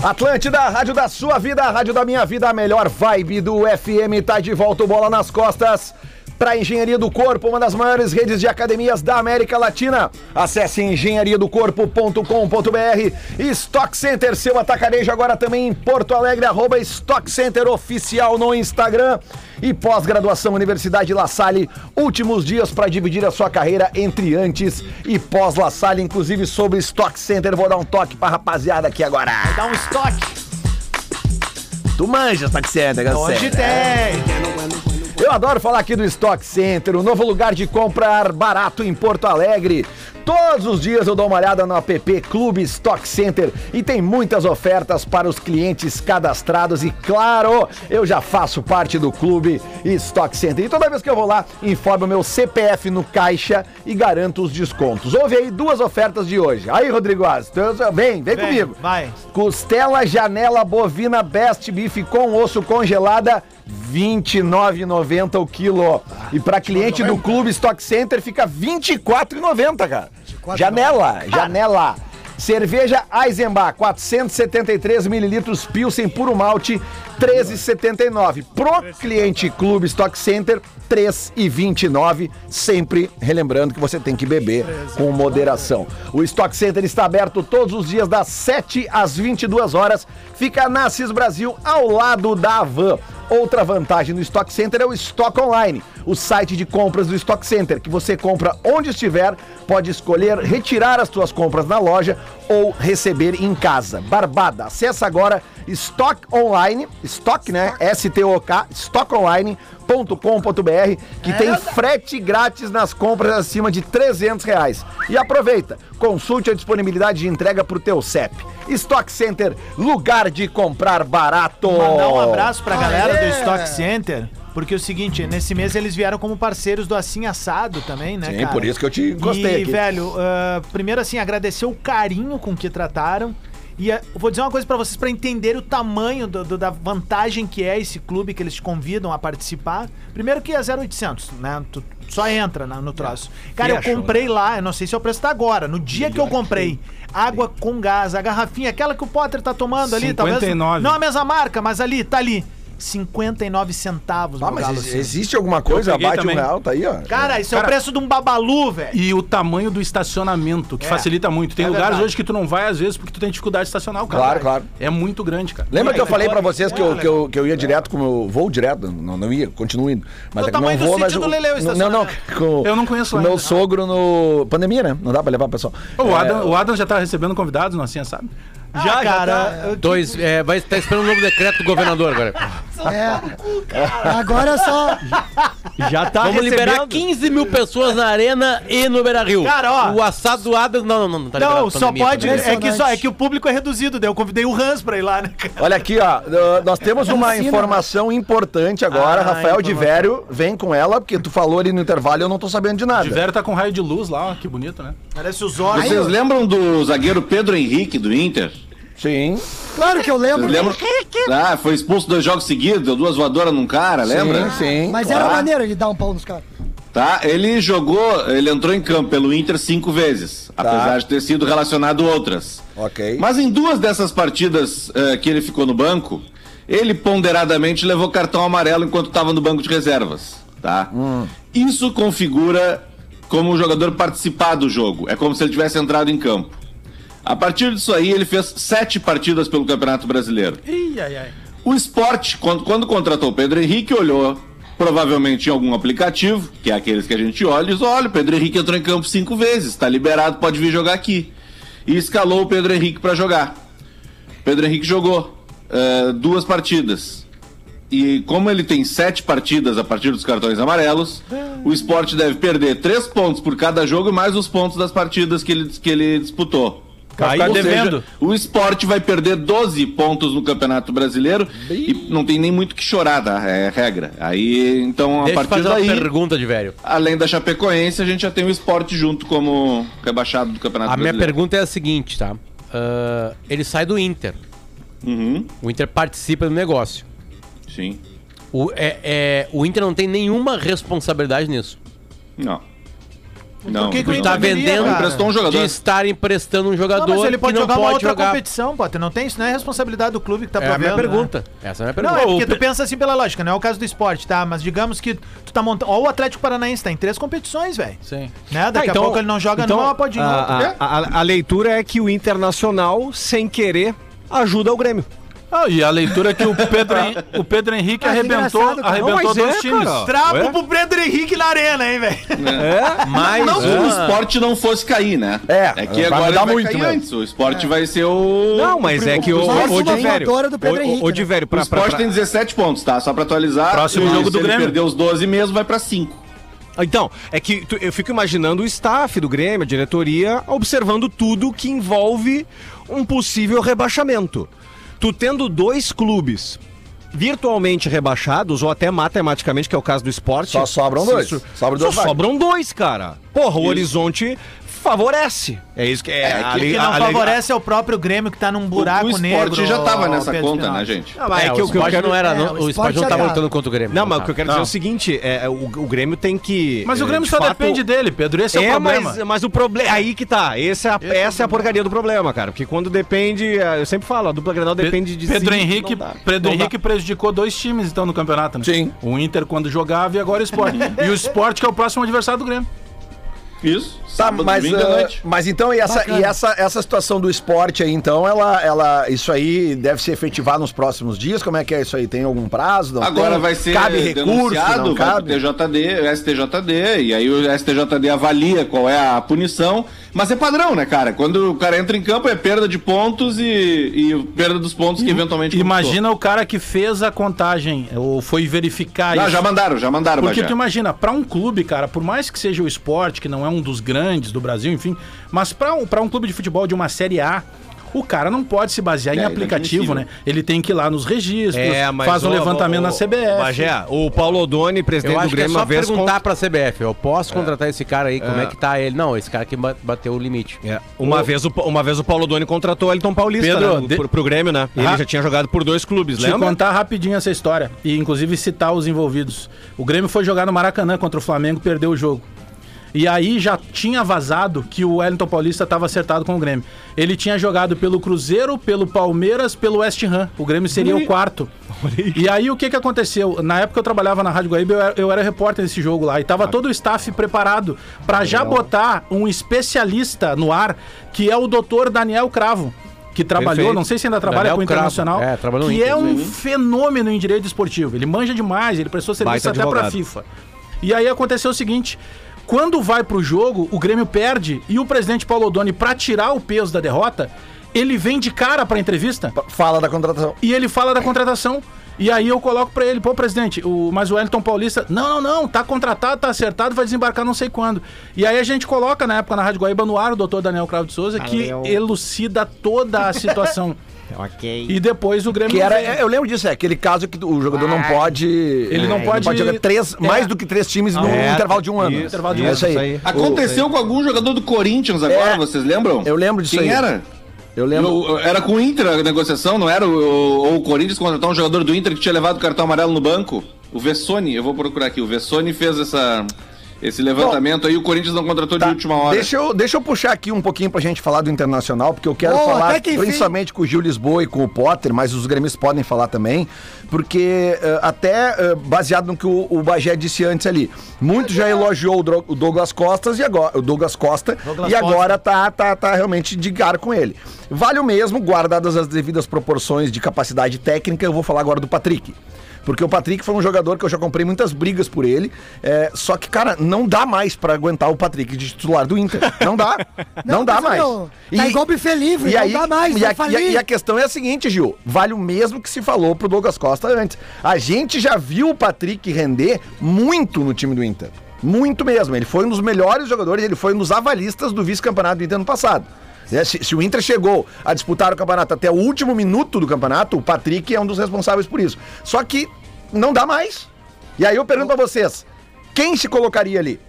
Atlântida, a rádio da sua vida, a rádio da minha vida, a melhor vibe do FM. Tá de volta o bola nas costas. Para Engenharia do Corpo, uma das maiores redes de academias da América Latina. Acesse engenhariadocorpo.com.br. Stock Center, seu atacarejo agora também em Porto Alegre, arroba Stock Center Oficial no Instagram. E pós-graduação Universidade La Salle, últimos dias para dividir a sua carreira entre antes e pós-La Salle, inclusive sobre Stock Center. Vou dar um toque pra rapaziada aqui agora. Dá um estoque. Tu manja Stock Center, eu Hoje tem. Eu adoro falar aqui do Stock Center, o novo lugar de comprar barato em Porto Alegre. Todos os dias eu dou uma olhada no app Clube Stock Center e tem muitas ofertas para os clientes cadastrados e claro, eu já faço parte do Clube Stock Center. E toda vez que eu vou lá, informo meu CPF no caixa e garanto os descontos. Ouve aí duas ofertas de hoje. Aí, Rodrigo tu- vem, vem, Vem, comigo. vai. Costela janela bovina Best Beef com osso congelada, R$ 29,90 o quilo. E para cliente do Clube Stock Center fica R$ 24,90, cara. Janela, janela. Cerveja Eisenbach, 473 mililitros Pilsen puro malte, 13,79. Pro cliente Clube Stock Center, 3,29. Sempre relembrando que você tem que beber com moderação. O Stock Center está aberto todos os dias das 7 às 22 horas. Fica na Assis Brasil, ao lado da Avan. Outra vantagem do Stock Center é o Stock Online, o site de compras do Stock Center, que você compra onde estiver, pode escolher retirar as suas compras na loja ou receber em casa. Barbada, acessa agora Stock Online, Stock, né? S-T-O-K, stockonline.com.br, que tem frete grátis nas compras acima de 300 reais. E aproveita, consulte a disponibilidade de entrega pro teu CEP. Stock Center, lugar de comprar barato. Mandar um abraço pra galera do! Stock Center. Porque é o seguinte, nesse mês eles vieram como parceiros do Assim Assado também, né, Sim, cara? por isso que eu te gostei E, aqui. velho, ah, primeiro assim, agradecer o carinho com que trataram. E eu vou dizer uma coisa pra vocês pra entenderem o tamanho do- do- da vantagem que é esse clube que eles te convidam a participar. Primeiro que é 0800, né? Tu só entra na- no troço. Cara, eu Fecha, comprei lá, eu não sei se é o preço tá agora. No dia que eu comprei, água com gás, a garrafinha, aquela que o Potter tá tomando ali, talvez. 59. Não a mesma marca, mas ali, tá ali. 59 centavos, Ah, mas galo, ex- assim. existe alguma coisa abaixo de um também. real? Tá aí, ó. Cara, isso é o Cara, preço de um babalu, velho. E o tamanho do estacionamento, que É. facilita muito. Tem É lugares verdade. hoje que tu não vai, às vezes, porque tu tem dificuldade de estacionar o carro. Claro, claro. É muito grande, cara. Lembra que eu falei pra vocês que eu, Olha. que, eu, que eu ia direto com o meu voo direto? Não, não ia, continuo indo. Mas O é que não tamanho do vou, mas sítio eu- do Leleu, não, não, não, com, Eu não conheço com ainda. meu sogro no pandemia, né? Não dá pra levar o pessoal. O, É, Adam, o Adam já tá recebendo convidados no Assim, sabe? Já, cara. eu- Dois, é, vai estar esperando o novo decreto do governador agora. É. Agora é só. Já tá Vamos liberar recebendo. 15 mil pessoas na arena e no Beira Rio. Cara, ó. O assado do Adams. Não, não, não, não tá Não, liberado, só pandemia, pode. pandemia. É que, só, é que o público é reduzido, daí eu convidei o Hans pra ir lá, né, cara? Olha aqui, ó. Nós temos uma informação importante agora. Ah, Rafael de. Vério vem com ela, porque tu falou ali no intervalo e eu não tô sabendo de nada. De Vera tá com raio de luz lá, ó, que bonito, né? Parece os olhos. Vocês lembram do zagueiro Pedro Henrique do Inter? Sim. Claro que eu lembro. Vocês lembram? Ah, foi expulso dois jogos seguidos, deu duas voadoras num cara, lembra? Sim, sim. Mas era Claro. maneira de dar um pau nos caras. Tá, ele jogou, ele entrou em campo pelo Inter cinco vezes, apesar de ter sido relacionado outras. Ok. Mas em duas dessas partidas eh, que ele ficou no banco, ele ponderadamente levou cartão amarelo enquanto estava no banco de reservas, tá? Isso configura como o jogador participar do jogo. É como se ele tivesse entrado em campo. A partir disso aí, ele fez sete partidas pelo Campeonato Brasileiro. Ih, ai, ai. O esporte, quando, quando contratou o Pedro Henrique, olhou provavelmente em algum aplicativo, que é aqueles que a gente olha, e diz: olha, o Pedro Henrique entrou em campo cinco vezes, tá liberado, pode vir jogar aqui. E escalou o Pedro Henrique para jogar. Pedro Henrique jogou eh, duas partidas. E como ele tem sete partidas a partir dos cartões amarelos, o esporte deve perder três pontos por cada jogo, mais os pontos das partidas que ele, que ele disputou. Ou devendo. seja, o esporte vai perder 12 pontos no Campeonato Brasileiro e não tem nem muito que chorar, tá? É regra. Aí, então, a Deixa partir fazer uma daí, pergunta de velho. além da Chapecoense, a gente já tem o esporte junto como rebaixado do Campeonato A minha Brasileiro. pergunta é a seguinte, tá? Ah, ele sai do Inter. Uhum, O Inter participa do negócio. sim. O, é, é- o Inter não tem nenhuma responsabilidade nisso. Não. Não, que que não. Tá deveria, vendendo cara? Emprestou um jogador. de estar emprestando um jogador Não, mas ele pode que não jogar uma pode outra jogar. competição, Potter. Não tem isso, não é responsabilidade do clube que tá É a minha provendo, né? pergunta. Essa é a minha Não, pergunta. é porque O tu pensa assim pela lógica, não é o caso do esporte, tá? Mas digamos que tu tá montando. Ó, o Atlético Paranaense tá em três competições, velho. Sim. Né? Daqui Ah, a pouco ele não joga então, numa, pode ir a, a, a- a leitura é que o Internacional, sem querer, ajuda o Grêmio. Ah, e a leitura é que o Pedro, o Pedro Henrique Ah, que arrebentou, arrebentou Não, dois é, times. cara. Trapo Ué? pro Pedro Henrique na arena, hein, velho? É? Mas Não que o ah, esporte não fosse cair, né? É, é que vai agora vai muito cair antes. O esporte vai ser o... Não, mas é que o, Mais o, o uma de velho. voadora do Pedro o- Henrique, O, o de né? velho, O pra, pra, esporte pra- tem 17 pontos, tá? Só pra atualizar. Próximo E jogo se do ele Grêmio. perder os 12 mesmo, vai pra 5. Então, é que tu- eu fico imaginando o staff do Grêmio, a diretoria, observando tudo que envolve um possível rebaixamento. Tu tendo dois clubes virtualmente rebaixados, ou até matematicamente, que é o caso do esporte. Só sobram dois. isso- Sobram Só sobram dois, cara. Porra, o Isso. horizonte favorece. É isso que é. É, a que- a não favorece é o próprio Grêmio que tá num buraco o, o negro. esporte já tava nessa Pedro conta, Spinoza. né, gente? Não, mas é, é o que o que eu esporte quero- não era. é, não- o o esporte esporte não é tava errado. lutando contra o Grêmio. Não, mas o que eu quero dizer é Não. o seguinte: é, o, o Grêmio tem que. Mas o é, Grêmio de só fato- depende dele, Pedro. Esse é, o É, problema. mas, mas o problema. Aí que tá. Esse é a, essa é a porcaria do problema, cara. Porque quando depende. é, Eu sempre falo, a dupla Grenal Pe- depende de Pedro si, Henrique, não. Pedro Não. Henrique prejudicou dois times então no campeonato, né? Sim. O Inter quando jogava e agora o Sport. e o Sport que é o próximo adversário do Grêmio. Isso. Tá, Sábado, mas, domingo ah, noite. mas então, e, essa, Bacana. e essa, essa situação do esporte aí, então, ela, ela, isso aí deve se efetivar nos próximos dias? Como é que é isso aí? Tem algum prazo? Não Agora tem? vai ser Cabe recurso? Não vai pro cabe? TJD, STJD, e aí o STJD avalia qual é a punição, mas é padrão, né, cara? Quando o cara entra em campo é perda de pontos e, e perda dos pontos que eventualmente Imagina o cara que fez a contagem ou foi verificar. Não, já mandaram, já mandaram, Porque Bagé. tu imagina, pra um clube, cara, por mais que seja o esporte, que não é um dos grandes do Brasil, enfim, mas pra um, pra um clube de futebol de uma Série A, o cara não pode se basear É, em aplicativo, inadmissível. né? Ele tem que ir lá nos registros, faz um É, ô, levantamento ô, na CBF. Bagé, o Paulo Odoni, presidente do é Grêmio, só uma vez. perguntar pra CBF. Eu posso contratar esse cara aí? Como é. É. que tá ele? Não, esse cara que ba- bateu o limite. É, uma, vez o, uma vez o Paulo Doni contratou o Elton Paulista Pedro, né, de- pro, pro Grêmio, né? E Ah. ele já tinha jogado por dois clubes, Te lembra? contar rapidinho essa história e inclusive citar os envolvidos. O Grêmio foi jogar no Maracanã contra o Flamengo, perdeu o jogo. E aí já tinha vazado que o Wellington Paulista estava acertado com o Grêmio. Ele tinha jogado pelo Cruzeiro, pelo Palmeiras, pelo West Ham. O Grêmio seria o quarto. E aí o que que aconteceu? Na época eu trabalhava na Rádio Guaíba, eu era, eu era repórter desse jogo lá. E tava todo o staff preparado para já botar um especialista no ar, que é o doutor Daniel Cravo. Que trabalhou, Perfeito. não sei se ainda trabalha Daniel com o. Internacional. É, que Inter, é um fenômeno em direito esportivo. Ele manja demais, ele prestou serviço Baita até pra advogado. FIFA. E aí aconteceu o seguinte: quando vai pro jogo, o Grêmio perde e o presidente Paulo Odoni, pra tirar o peso da derrota, ele vem de cara pra entrevista Fala da contratação. e ele fala da contratação. E aí eu coloco pra ele, pô, presidente, o, mas o Wellington Paulista, não, não, não, tá contratado, tá acertado, vai desembarcar não sei quando. E aí a gente coloca na época na Rádio Guaíba no ar o doutor Daniel Cravo de Souza, que elucida toda a situação. ok. E depois o Grêmio. Que era, vem. eu lembro disso, é aquele caso que o jogador não pode. Ele não pode- jogar três, É. mais do que três times num É, intervalo de um ano. isso, intervalo de um é ano. isso aí. isso aí. Aconteceu com algum jogador do Corinthians agora, É. vocês lembram? Eu lembro disso Quem aí. era? Eu lembro. Eu- era com o Inter a negociação, não era? O, o, o Corinthians contratar um jogador do Inter que tinha levado o cartão amarelo no banco? O Vessone, eu vou procurar aqui. O Vessone fez essa, esse levantamento aí, o Corinthians não contratou Tá, de última hora. Deixa eu, deixa eu puxar aqui um pouquinho pra gente falar do Internacional, porque eu quero Boa, falar que principalmente com o Gil Lisboa e com o Potter, mas os gremistas podem falar também, porque eh, até eh, baseado no que o, o Bagé disse antes ali, muito já elogiou o, Dro- o Douglas Costas e agora o Douglas Costa Douglas e agora tá, tá, tá realmente de cara com ele. Vale o mesmo, guardadas as devidas proporções de capacidade técnica, eu vou falar agora do Patrick. Porque o Patrick foi um jogador que eu já comprei muitas brigas por ele. é, só que, cara, não dá mais pra aguentar o Patrick de titular do Inter. Não dá. Não, dá mas, mais. meu, tá igual buffet livre, não dá mais, e a, e a- e a questão é a seguinte, Gil. Vale o mesmo que se falou pro Douglas Costa antes. A gente já viu o Patrick render muito no time do Inter. Muito mesmo. Ele foi um dos melhores jogadores, ele foi um dos avalistas do vice-campeonato do Inter no passado. É, Se, se o Inter chegou a disputar o campeonato até o último minuto do campeonato, o Patrick é um dos responsáveis por isso. Só que não dá mais. E aí eu pergunto pra vocês: quem se colocaria ali?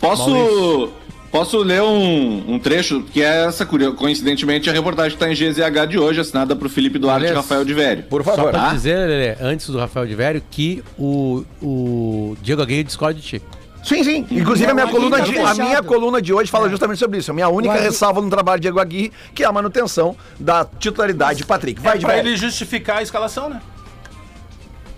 Posso, posso ler um, um trecho, que é essa, coincidentemente, a reportagem que está em GZH de hoje, assinada por Felipe Duarte e Rafael de Vério. Por Só favor. pra Tá? dizer, Lelê, antes do Rafael de Vério, que o, o Diego Aguirre discorda de ti. Sim, sim. Inclusive, a minha, coluna aqui de, tá a minha coluna de hoje fala justamente sobre isso. A minha única O Agui- ressalva no trabalho de Diego Aguirre, que é a manutenção da titularidade de Patrick. Vai, É de pra velho. ele justificar a escalação, né?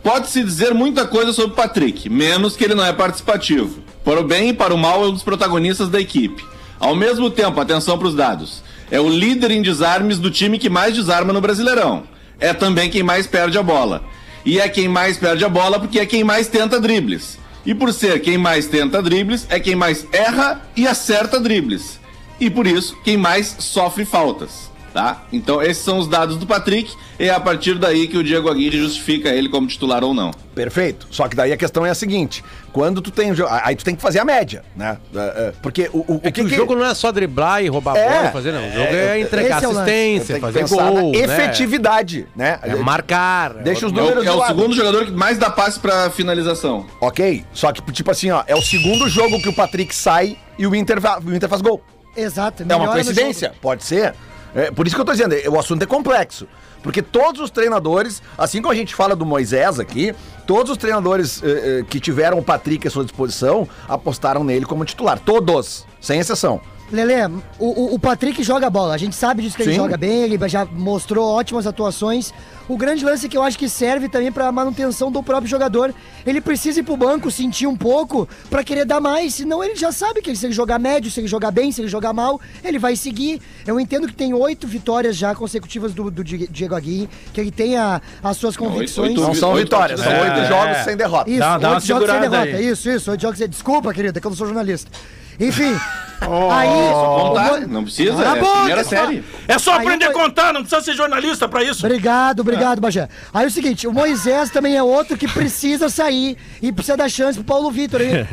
Pode-se dizer muita coisa sobre o Patrick, menos que ele não é participativo. Para o bem e para o mal, é um dos protagonistas da equipe. Ao mesmo tempo, atenção para os dados. É o líder em desarmes do time que mais desarma no Brasileirão. É também quem mais perde a bola. E é quem mais perde a bola porque é quem mais tenta dribles. E por ser quem mais tenta dribles, é quem mais erra e acerta dribles. E por isso, quem mais sofre faltas. Tá? Então, esses são os dados do Patrick. E é a partir daí que o Diego Aguirre justifica ele como titular ou não. Perfeito. Só que daí a questão é a seguinte: quando tu tem. Aí tu tem que fazer a média, né? É, é, Porque o, o, o É que, o jogo não é só driblar e roubar a É, bola, fazer, não. O jogo é, é, entregar é assistência, que fazer pensar gol. na né? efetividade, né? É marcar. Deixa os É o, números é o segundo jogador que mais dá passe pra finalização. Ok, só que, tipo assim, ó, é o segundo jogo que o Patrick sai e o Inter, o Inter faz gol. Exato. É uma coincidência? Pode ser. É, por isso que eu tô dizendo, é- o assunto é complexo. Porque todos os treinadores, assim como a gente fala do Moisés aqui, todos os treinadores eh, eh, que tiveram o Patrick à sua disposição apostaram nele como titular. Todos, sem exceção. Lelê, o, o- o Patrick joga bola. A gente sabe disso que ele Sim. joga bem, ele já mostrou ótimas atuações. O grande lance que eu acho que serve também pra manutenção do próprio jogador. Ele precisa ir pro banco, sentir um pouco, pra querer dar mais. Senão ele já sabe que se ele jogar médio, se ele jogar bem, se ele jogar mal, ele vai seguir. Eu entendo que tem oito vitórias já consecutivas do, do Di- Diego Aguirre, que ele tem a- as suas convicções. oito Não são Oito vitórias, são partidas. oito É. jogos sem derrota. Isso, Dá- dá uma oito jogos sem derrota. aí. Isso, isso, oito jogos sem... Desculpa, querida, que eu não sou jornalista. Enfim, aí... Contar, o não precisa, é boca, primeira só- série. É só Aí aprender a foi- contar, não precisa ser jornalista pra isso. Obrigado, obrigado, Bagé. Aí é o seguinte, o Moisés também é outro que precisa sair e precisa dar chance pro Paulo Vitor. aí.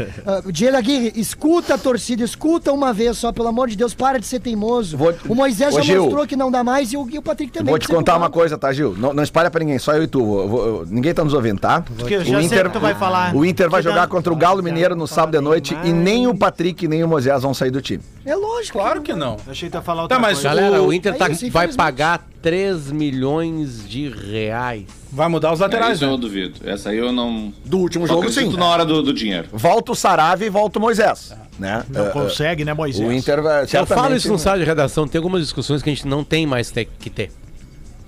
O Diego Aguirre, escuta a torcida, escuta uma vez só, pelo amor de Deus, para de ser teimoso. Vou- O Moisés Ô, já Gil. mostrou que não dá mais e o, e o Patrick também. Vou te contar uma coisa, tá, Gil? Não, não espalha pra ninguém, só eu e tu. Eu vou- eu- ninguém tá nos ouvindo, tá? Porque eu já sei o que tu vai falar. O Inter vai jogar contra o Galo Mineiro no sábado de noite e nem o Patrick nem o Moisés vão sair do time. É lógico. Claro que não. Eu achei que ia falar outra Tá, mas coisa. Galera, O- o Inter tá- É isso, vai pagar 3 milhões de reais. Vai mudar os É, laterais, eu né? duvido. Essa aí eu não. Do último Só jogo, sim. na hora do, do dinheiro. Volta o Saravia e volta o Moisés. Né? Não É, consegue, né, Moisés? O Inter vai. Eu falo isso no sala de redação, tem algumas discussões que a gente não tem mais ter- que ter.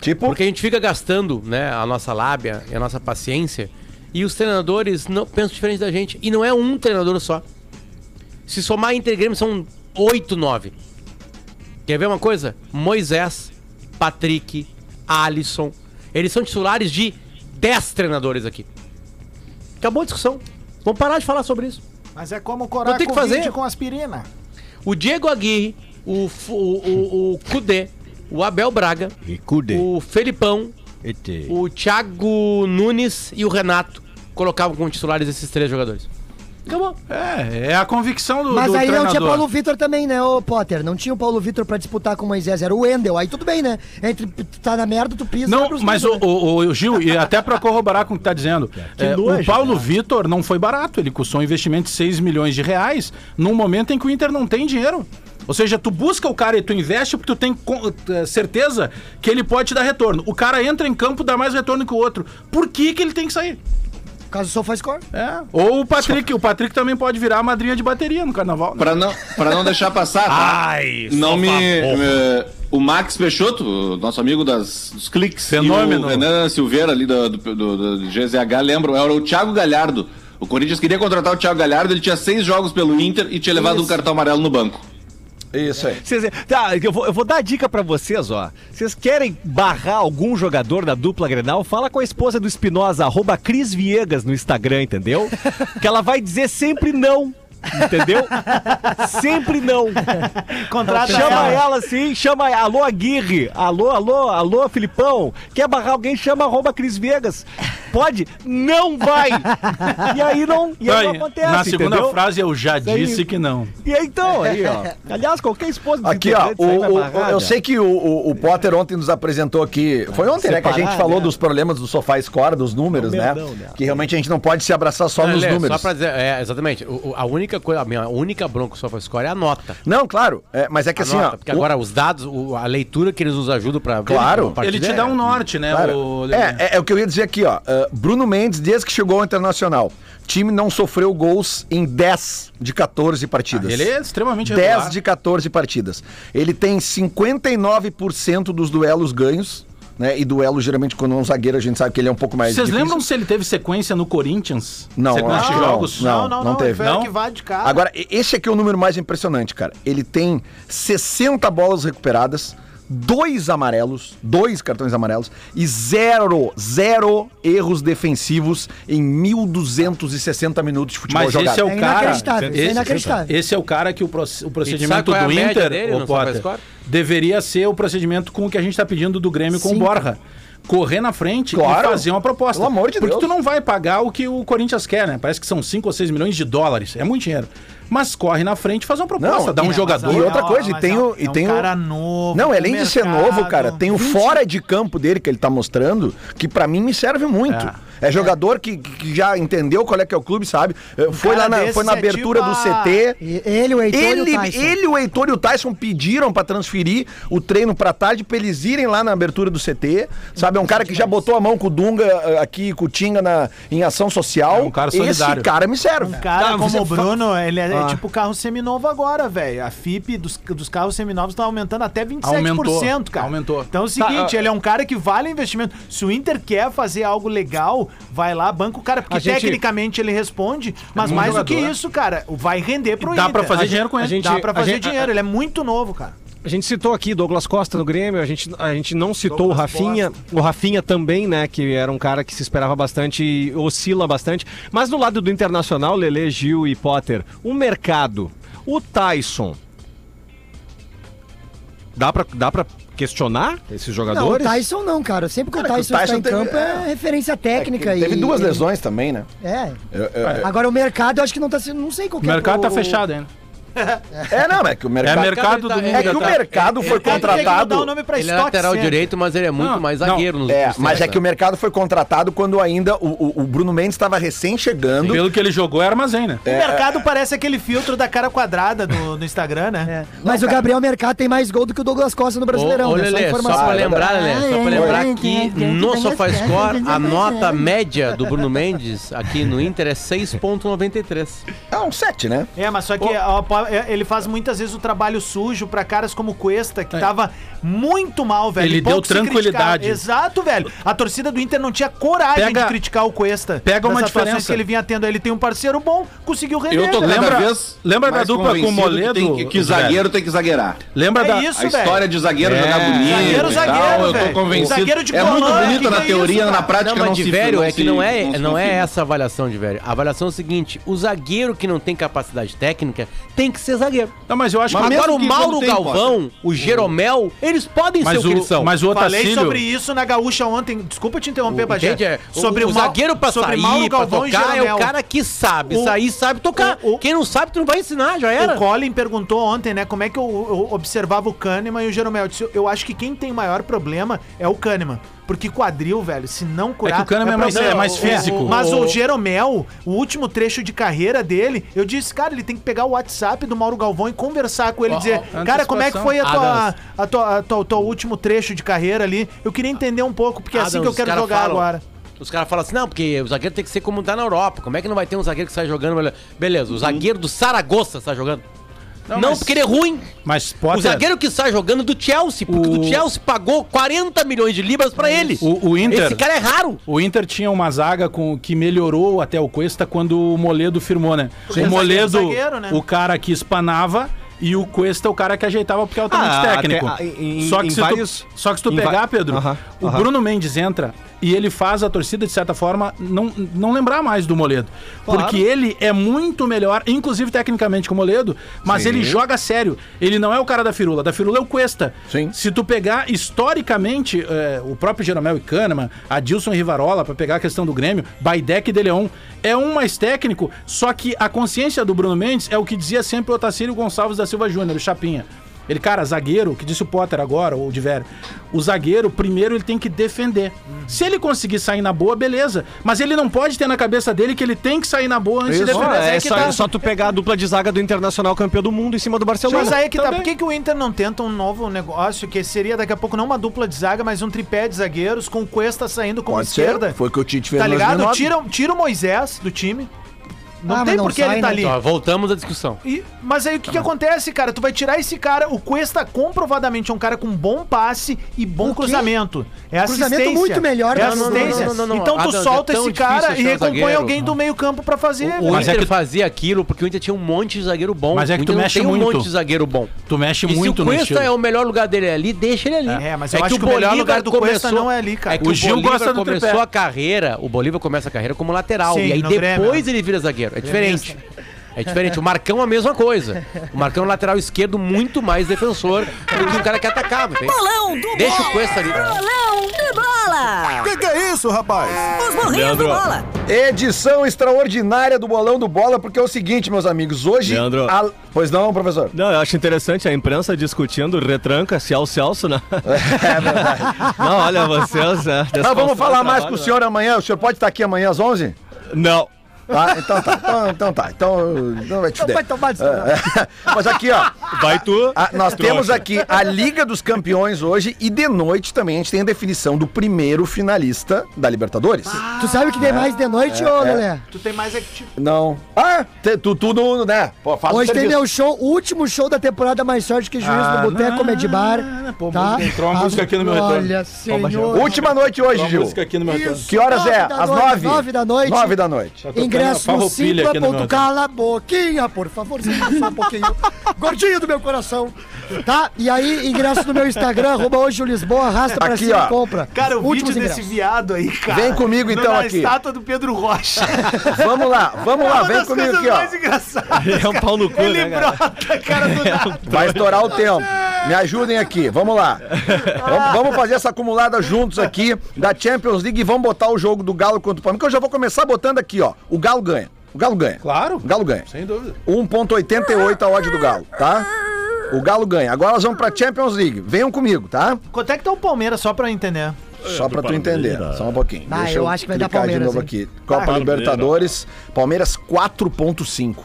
Tipo, Porque a gente fica gastando né, a nossa lábia e a nossa paciência e os treinadores não pensam diferente da gente. E não é um treinador só. Se somar Inter e Grêmio são 8, 9. Quer ver uma coisa? Moisés, Patrick, Alisson. Eles são titulares de 10 treinadores aqui. Acabou a discussão. Vamos parar de falar sobre isso. Mas é como corar Eu tenho que fazer. com aspirina. O Diego Aguirre, o, o, o, o Kudê, o Abel Braga, o Felipão, o Thiago Nunes e o Renato colocavam como titulares esses três jogadores. Acabou. É, é a convicção do, Mas do aí não treinador. tinha Paulo Vitor também, né, ô Potter? Não tinha o Paulo Vitor pra disputar com o Moisés, era o Wendel. Aí tudo bem, né? Entre tu tá na merda, tu pisa. Não, mas o, né? o- o Gil, e até pra corroborar com o que tá dizendo, é, o Paulo Vitor não foi barato, ele custou um investimento de 6 milhões de reais num momento em que o Inter não tem dinheiro. Ou seja, tu busca o cara e tu investe porque tu tem eh, certeza que ele pode te dar retorno. O cara entra em campo, dá mais retorno que o outro. Por que que ele tem que sair? Caso do SofaScore. É. Ou o Patrick, o Patrick também pode virar a madrinha de bateria no carnaval. né? Pra não, pra não deixar passar, tá? Ai, não me. me- o Max Peixoto, nosso amigo das, dos cliques, Fenômeno. e o Renan Silveira ali do, do, do- do GZH lembram, era o Thiago Galhardo. O Corinthians queria contratar o Thiago Galhardo, ele tinha seis jogos pelo Inter e tinha levado um cartão amarelo no banco. Isso aí. Vocês- tá, eu vou, eu vou dar a dica pra vocês, ó. Vocês querem barrar algum jogador da dupla Grenal? Fala com a esposa do Espinosa, arroba Cris Viegas no Instagram, entendeu? Que ela vai dizer sempre não. Entendeu? Sempre não. Contrata Chama ela. ela assim, chama. Alô, Aguirre. Alô, alô, alô, Filipão. Quer barrar alguém? Chama arroba Cris Vegas. Pode? Não vai! E aí não, e aí não acontece. na segunda entendeu? frase eu já Isso aí. disse que não. E aí então, aí, ó. Aliás, qualquer esposa dos Aqui, ó, o- o- eu sei que o, o- o Potter ontem nos apresentou aqui. Foi ontem, né? Que a gente falou né? dos problemas do Sofá Score, dos números, É né? merdão, né? Que realmente a gente não pode se abraçar só nos Lelê, números. Só pra dizer, é, exatamente. O- o- a única coisa, a minha única bronca com o SofaScore é a nota. Não, claro. é, mas é que A assim, nota, ó. porque o- agora os dados, o- a leitura que eles nos ajudam pra ver. Claro. partida Ele te dá um norte, né? Cara, o- é, é, é o que eu ia dizer aqui, ó. Uh, Bruno Mendes, desde que chegou ao Internacional, time não sofreu gols em 10 de 14 partidas. Ele é extremamente 10 regular. de 14 partidas. Ele tem 59% dos duelos ganhos, né? E duelo, geralmente, quando é um zagueiro, a gente sabe que ele é um pouco mais Vocês lembram se ele teve sequência no Corinthians? Não, Sequência acho de que não. jogos? Não, Não, não, não não. teve. Foi Não? arquivado de cara. Agora, esse aqui é o número mais impressionante, cara. Ele tem 60 bolas recuperadas, dois amarelos, dois cartões amarelos e zero, zero erros defensivos em 1.260 minutos de futebol Mas jogado. esse é o É cara. inacreditável, isso é esse, inacreditável. esse é o cara que o, proce- o procedimento qual é a do média Inter, dele no Potter? Deveria ser o procedimento com o que a gente tá pedindo do Grêmio com o. Borja. Correr na frente Claro. e fazer uma proposta. Pelo amor de Porque Deus. tu não vai pagar o que o Corinthians quer, né? Parece que são 5 ou 6 milhões de dólares. É muito dinheiro. Mas corre na frente e faz uma proposta. Não, dá um e- jogador. e outra coisa, e tem é o- um- e é um tem o- cara novo. Não, além de ser mercado. novo, cara, tem o fora de campo dele que ele tá mostrando, que pra mim me serve muito. É, jogador que, que já entendeu qual é que é o clube, sabe? Foi lá na, foi na é abertura tipo do CT. Ele, o Heitor e o Ele, Tyson. ele, o Heitor e o Tyson pediram pra transferir o treino pra tarde pra eles irem lá na abertura do CT. Sabe? É um cara que já botou a mão com o Dunga eh, aqui, com o Tinga na, em ação social. É um cara solidário. Esse cara me serve. Um cara Tá, como o fa- Bruno, ele é, é Ah. tipo carro seminovo agora, velho. A FIP dos, dos carros seminovos tá aumentando até 27%, Aumentou, cara. aumentou. Então é o seguinte, ele é um cara que vale investimento. Se o Inter quer fazer algo legal, vai lá, banca o cara, porque A gente- tecnicamente ele responde, mas bom mais do que jogador. isso, cara, vai render pro Dá Inter. pra fazer A dinheiro com ele. a gente- Dá pra a fazer gente- dinheiro, ele é muito novo, cara. A gente citou aqui Douglas Costa no Grêmio, a gente, a gente não citou o Rafinha, o Rafinha também, né, que era um cara que se esperava bastante e oscila bastante. Mas do lado do Internacional, Lele, Gil e Potter, o mercado, o Tyson, dá pra, dá pra questionar esses Não, o jogadores? Tyson não, cara. Sempre que o Cara, o Tyson, Tyson está em teve- campo é, é. referência técnica. Teve e, duas e- lesões também, né? É. Eu- eu- Agora o mercado eu acho que não tá sendo. Não sei qual O que é mercado tá o- fechado ainda. É, não, é que o É mercado. mercado do É que o mercado foi Mercado contratado. o nome pra Ele é lateral direito, mas ele é muito Não, mais não. zagueiro nos É, mas é que o mercado foi contratado quando ainda o, o- o Bruno Mendes estava recém chegando. Pelo que ele jogou, é armazém, né? O mercado parece aquele filtro da cara quadrada do, do Instagram, né? É. Mas o Gabriel Mercado tem mais gol do que o Douglas Costa no Brasileirão. Ô, ô, né? Lelê, só, pra lembrar, Lelê, só pra lembrar que no SofaScore a nota média do Bruno Mendes aqui no Inter é 6.93. É um 7, né? É, mas só que é, ele faz muitas vezes o trabalho sujo pra caras como o Cuesta, que tava muito mal, velho. Ele deu tranquilidade. Exato, velho. A torcida do Inter não tinha coragem Pega- de criticar o Cuesta. pega uma diferença. que ele vinha tendo. Ele tem um parceiro bom, conseguiu render. Eu tô velho. cada Lembra- vez lembra da dupla com o Moledo, Que, tem que, que zagueiro tem que zagueirar. Lembra É da. isso, A velho. história de zagueiro É. jogar bonito. Zagueiro, zagueiro, tal, eu tô convencido. Zagueiro de é muito bonito na é teoria, na prática Não, não, mas de se velho é que não é, não é essa avaliação de velho. A avaliação é o seguinte: o zagueiro que não tem capacidade técnica tem que ser zagueiro. Não, mas eu acho Mas que. Agora o Mauro quando tem, Galvão, o Jeromel, eles podem ser Mas o que eles o, são. mas o Falei Otacílio. sobre isso na Gaúcha ontem. Desculpa te interromper, O- Bagé. É, Sobre o, o zagueiro pra sobre sair, Mauro pra Galvão e tocar, é Jeromel. o cara que sabe O- sair, sabe tocar. o- o- Quem não sabe, tu não vai ensinar, já era. O Colin perguntou ontem, né, como é que eu, eu observava o Kahneman e o Jeromel. Eu, disse, eu acho que quem tem maior problema é o Kahneman. Porque quadril, velho, se não curar... É que o Kahneman é mais- problema. é mais físico. mas O- o Jeromel, o último trecho de carreira dele, eu disse, cara, ele tem que pegar o WhatsApp do Mauro Galvão e conversar com ele e dizer, cara, como é que foi a Adams. tua, a tua, a tua- o teu último trecho de carreira ali? Eu queria entender um pouco, porque é assim que eu Adams, quero jogar falam- agora. Os caras falam assim, não, porque o zagueiro tem que ser como tá na Europa. Como é que não vai ter um zagueiro que sai jogando? Beleza, o zagueiro do Saragossa está jogando. Não, mas- porque ele é ruim. Mas O zagueiro que sai jogando é do Chelsea, porque o, O- Chelsea pagou 40 milhões de libras pra ele. O- o Inter- Esse cara é raro. O Inter tinha uma zaga com, que melhorou até o Cuesta quando o Moledo firmou, né? Sim. O Moledo, Zagueiro, né? o cara que espanava e o Cuesta, o cara que ajeitava porque é altamente Ah, técnico. até- em- só, que se vários- tu, só que se tu pegar, Pedro, Aham, o aham. Bruno Mendes entra e ele faz a torcida, de certa forma, não, não lembrar mais do Moledo. Claro. Porque ele é muito melhor, inclusive tecnicamente, que o Moledo, mas Sim. ele joga sério. Ele não é o cara da firula. Da firula é o Cuesta. Sim. Se tu pegar historicamente é, o próprio Jeromel e Kahneman, Adilson e Rivarola, pra pegar a questão do Grêmio, Baidec e De Leon, é um mais técnico, só que a consciência do Bruno Mendes é o que dizia sempre o Otacílio Gonçalves da Silva Júnior, o Chapinha. Ele, cara, zagueiro, que disse o Potter agora, ou o Diver, o zagueiro, primeiro ele tem que defender. Se ele conseguir sair na boa, beleza. Mas ele não pode ter na cabeça dele que ele tem que sair na boa antes de Isso, defender. é, Aí que só, tá. só tu pegar a dupla de zaga do Internacional campeão do mundo em cima do Barcelona. Mas aí que tá, Também. por que, que o Inter não tenta um novo negócio que seria daqui a pouco não uma dupla de zaga, mas um tripé de zagueiros com o Cuesta saindo como Pode esquerda? ser. Foi o que o Tite fez Tá ligado? 2009. Tira, tira o Moisés do time. Não Ah, tem por que ele tá né? ali. Ó, voltamos à discussão. E- mas aí o que, que acontece, cara? Tu vai tirar esse cara, o Cuesta comprovadamente é um cara com bom passe e bom O cruzamento. É Cruzamento assistência. muito melhor, É não, assistência. não, não, não, não. Então tu é solta tão esse cara e um recompõe zagueiro. alguém do meio campo pra fazer. O Mas é Inter que- fazia aquilo porque o Inter tinha um monte de zagueiro bom. Mas é que o tu mexe não tem um muito. monte de zagueiro bom. Tu mexe E muito se o no Cuesta estilo. é o melhor lugar dele ali, deixa ele ali. É, mas eu acho que o melhor lugar do Cuesta não é ali, cara. É que O o, Gil Bolívar gosta do começou a carreira, o Bolívar começa a carreira como lateral. E aí no depois ele vira zagueiro. É diferente. É diferente. O Marcão é a mesma coisa. O Marcão é um lateral esquerdo muito mais defensor do que um cara que atacava. entende? Bolão do Deixa bola. o Cuesta ali. Bolão do bola. Que que é isso, rapaz? Os burrinhos do bola. Edição extraordinária do Bolão do Bola, porque é o seguinte, meus amigos, hoje... Leandro. a- Pois não, professor? Não, eu acho interessante a imprensa discutindo retranca, se é o Celso, né? É verdade. Não, olha, vocês. É, Mas vamos falar mais trabalho, com o senhor amanhã. O senhor pode estar aqui amanhã às 11? né? Não. Tá, então tá. Então, então tá. Então não vai te Então fuder. vai tomar de É, Mas aqui, ó. Vai tu. a- nós Trouxa. temos aqui a Liga dos Campeões hoje e de noite também a gente tem a definição do primeiro finalista da Libertadores. Tu sabe o que tem mais de noite, ô Lelé? Tu tem mais é que tipo, Não. Ah, te- tu tudo, né? Pô, faz o Hoje tem serviço. meu show, o último show da temporada mais sorte que juiz Ah, no Boteco não, Comedy Bar. pô, tá? música- entrou uma música aqui no meu retorno. Olha, senhor. Última noite hoje, Uma Gil. música aqui no meu retorno. Que horas é? Nove da Às noite, nove? nove da noite. Nove da noite. Ingresso no simpla.com. Cala a boquinha, por favor, só um pouquinho. Gordinho do meu coração. Tá? E aí, ingresso no meu Instagram, arroba hoje o Lisboa, arrasta pra Aqui, cima ó. e compra. Cara, o Últimos vídeo desse ingressos. viado aí, cara. Vem comigo, então, na aqui. estátua do Pedro Rocha. Vamos lá, vamos lá, É vem comigo aqui, ó. mais engraçadas. É um pau no cu, Ele né, cara? brota, cara, do nada. Vai estourar o tempo. Me ajudem aqui, vamos lá. Vamos, vamos fazer essa acumulada juntos aqui da Champions League e vamos botar o jogo do Galo contra o Palmeiras. Que eu já vou começar botando aqui, ó. O Galo ganha. O Galo ganha. Claro. O Galo ganha. Sem dúvida. 1.88 a odd do Galo, tá? O Galo ganha. Agora nós vamos pra Champions League. Venham comigo, tá? Quanto é que tá o Palmeiras, só pra eu entender? Só pra tu entender. Só um pouquinho. Ah, eu acho que vai dar clicar Palmeiras, de novo hein? aqui. Copa Ah, Libertadores. Palmeiras 4.5.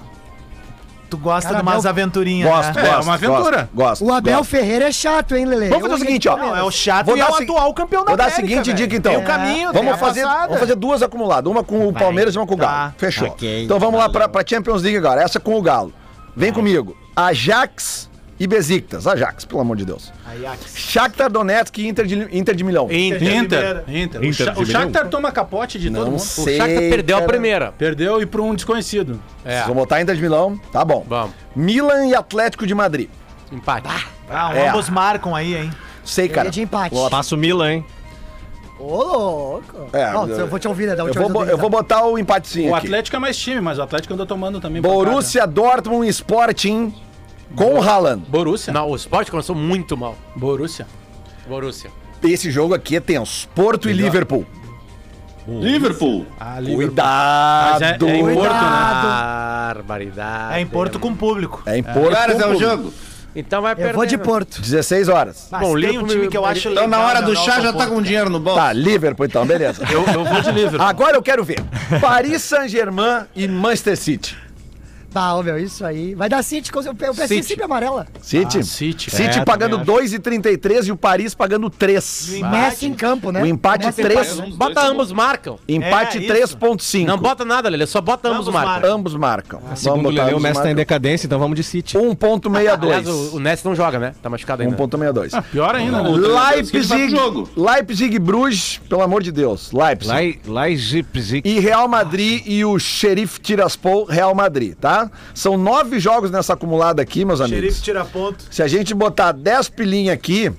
Tu gosta Cara, de umas Abel- aventurinhas, Gosto, né? É, gosto. uma aventura. Gosto. O Abel gosto. Ferreira é chato, hein, Lele? Vamos fazer o seguinte, ó. Não, é o chato Vou e é dar o a se- atual campeão da Vou dar a seguinte velho. dica, então. Tem o caminho, Vamos fazer, passada. vamos fazer duas acumuladas. Uma com o Palmeiras e uma com o Galo. Tá. Fechou. Ok. Então vamos lá pra, pra Champions League agora. Essa com o Galo. Vem comigo. Ajax e Besiktas. Ajax, pelo amor de Deus. Ajax. Shakhtar Donetsk e Inter de, Inter de Milão. Inter. Inter. Inter. O, Inter Sha- de o Shakhtar toma capote de todo Não mundo. sei. O Shakhtar perdeu a cara. primeira. Perdeu e pra um desconhecido. É. Vocês vão botar Inter de Milão? Tá bom. Vamos. Milan e Atlético de Madrid. Empate. Ah, É. ambos marcam aí, hein? Sei, cara. é de empate. Passa o Milan, hein? Ô, louco. É, Não, eu- vou te ouvir, né? Da Eu vou, bo- eu vou botar o empatezinho O aqui. Atlético é mais time, mas o Atlético andou tomando também. Borussia Dortmund e Sporting com o Haaland. Borussia. Não, o Sport começou muito mal. Borussia. Borussia. Esse jogo aqui é tenso. Porto e Liverpool. Liverpool. Ah, Liverpool. Cuidado. Mas é- é em Porto, né? Barbaridade. É em Porto com público. É em Porto. Horas é o jogo. Então vai perder. Eu vou de né? Porto. 16 horas. Mas Bom, tem um time que eu acho Então na hora do legal, chá já tá com dinheiro no bolso. Tá, Liverpool então, beleza. Eu, eu vou de Liverpool. Agora eu quero ver. Paris Saint-Germain e Manchester City. Tá, ó, meu, isso aí. Vai dar City, com- o PSG City. sempre amarela. City. Ah, City. City É, pagando também 2,33 e o Paris pagando 3. E Messi em campo, né? O empate Messi em 3. campo. Bota ambos marcam. Empate É, isso. 3,5. Não bota nada, Lelê, só bota ambos, Ambos marcam. marcam. Ambos marcam. Segundo o Lelê, o Messi tá em decadência, então vamos de City. 1,62. Aliás, o, o Ness não joga, né? Tá machucado ainda. 1,62. Ah, pior ainda, né? ele vai Leipzig. Leipzig e Bruges, pelo amor de Deus. Leipzig. Leipzig. E Real Madrid e o Sheriff Tiraspol, Real Madrid, tá? São nove jogos nessa acumulada aqui, meus amigos. Xerife tira ponto. Se a gente botar 10 pilinha aqui,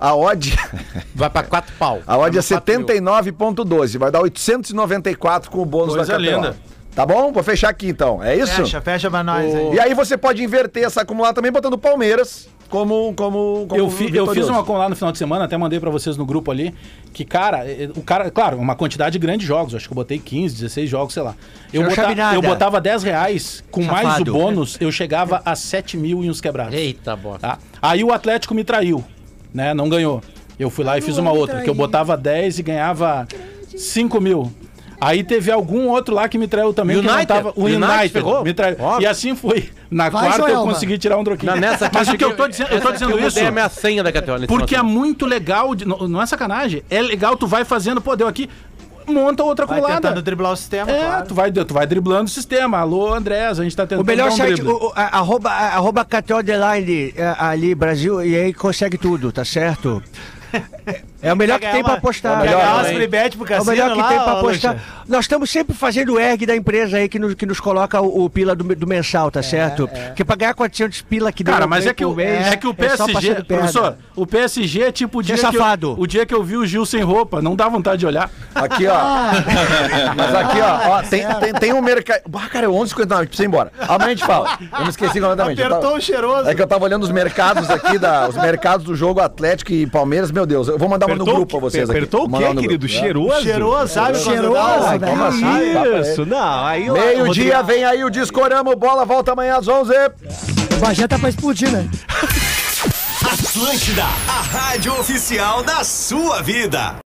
a odd, Vai pra quatro pau. a odd é Vai pra quatro mil. 79.12. Vai dar 894 com o bônus Coisa da KTO. linda. Tá bom? Vou fechar aqui então. É isso? Fecha, fecha pra nós aí. E aí você pode inverter essa acumulada também botando Palmeiras como como, como Eu, fi- eu fiz uma acumulada no final de semana, até mandei pra vocês no grupo ali, que, cara, eh, o cara, claro, uma quantidade grande de jogos, acho que eu botei 15, 16 jogos, sei lá. Eu, Não bota- sabe nada. eu botava 10 reais, com mais o Safado. bônus, eu chegava a 7 mil e uns quebrados. Eita, bosta. Tá? Aí o Atlético me traiu, né? Não ganhou. Eu fui lá e fiz uma outra, que eu botava 10 e ganhava 5 mil. Aí teve algum outro lá que me traiu também, que não United? tava. O United United, pegou? me traiu. E assim foi. Na Vai, quarta eu consegui tirar um troquinho. Na- nessa Mas o que eu tô dizendo, eu tô dizendo eu isso. mudei a minha senha da KTO. nesse Porque é muito legal, de- não, não é sacanagem. É legal, tu vai fazendo, pô, deu aqui, monta outra Vai colada. tentando driblar o sistema, É, claro. tu vai, tu vai driblando o sistema. Alô, Andrés, a gente tá tentando O melhor dar um site, drible. o, o, a- arroba, a- arroba KTO Deline, é, ali, Brasil, e aí consegue tudo, tá certo? É o melhor que tem pra apostar. É o melhor que lá, tem pra ô, apostar. Nós estamos sempre fazendo o erg da empresa aí que nos, que nos coloca o, o pila do, do mensal, tá certo? Porque pra ganhar 400 pila que Cara, mas é que, o, mês, é que o só PSG, professor, o PSG é tipo o dia, é que eu, safado. o dia que eu vi o Gil sem roupa, não dá vontade de olhar. Aqui, ó. Mas aqui, ó. ó, tem, tem, tem um mercado. Ah, cara, é 11h59, precisa ir embora. Amanhã a gente fala. Eu me esqueci completamente. Eu Apertou tava- o cheiroso. É que eu tava olhando os mercados aqui, da, os mercados do jogo Atlético e Palmeiras. Meu Deus, eu vou mandar uma no Apertou grupo pra vocês aqui. Apertou o quê, querido? grupo. Cheiroso? Cheiroso, sabe? Cheiroso, velho. Como assim? Isso, não. Aí, Meio-dia vem aí o Discorama, bola volta amanhã às 11 O Bagé tá pra explodir, né? Atlântida, a rádio oficial da sua vida.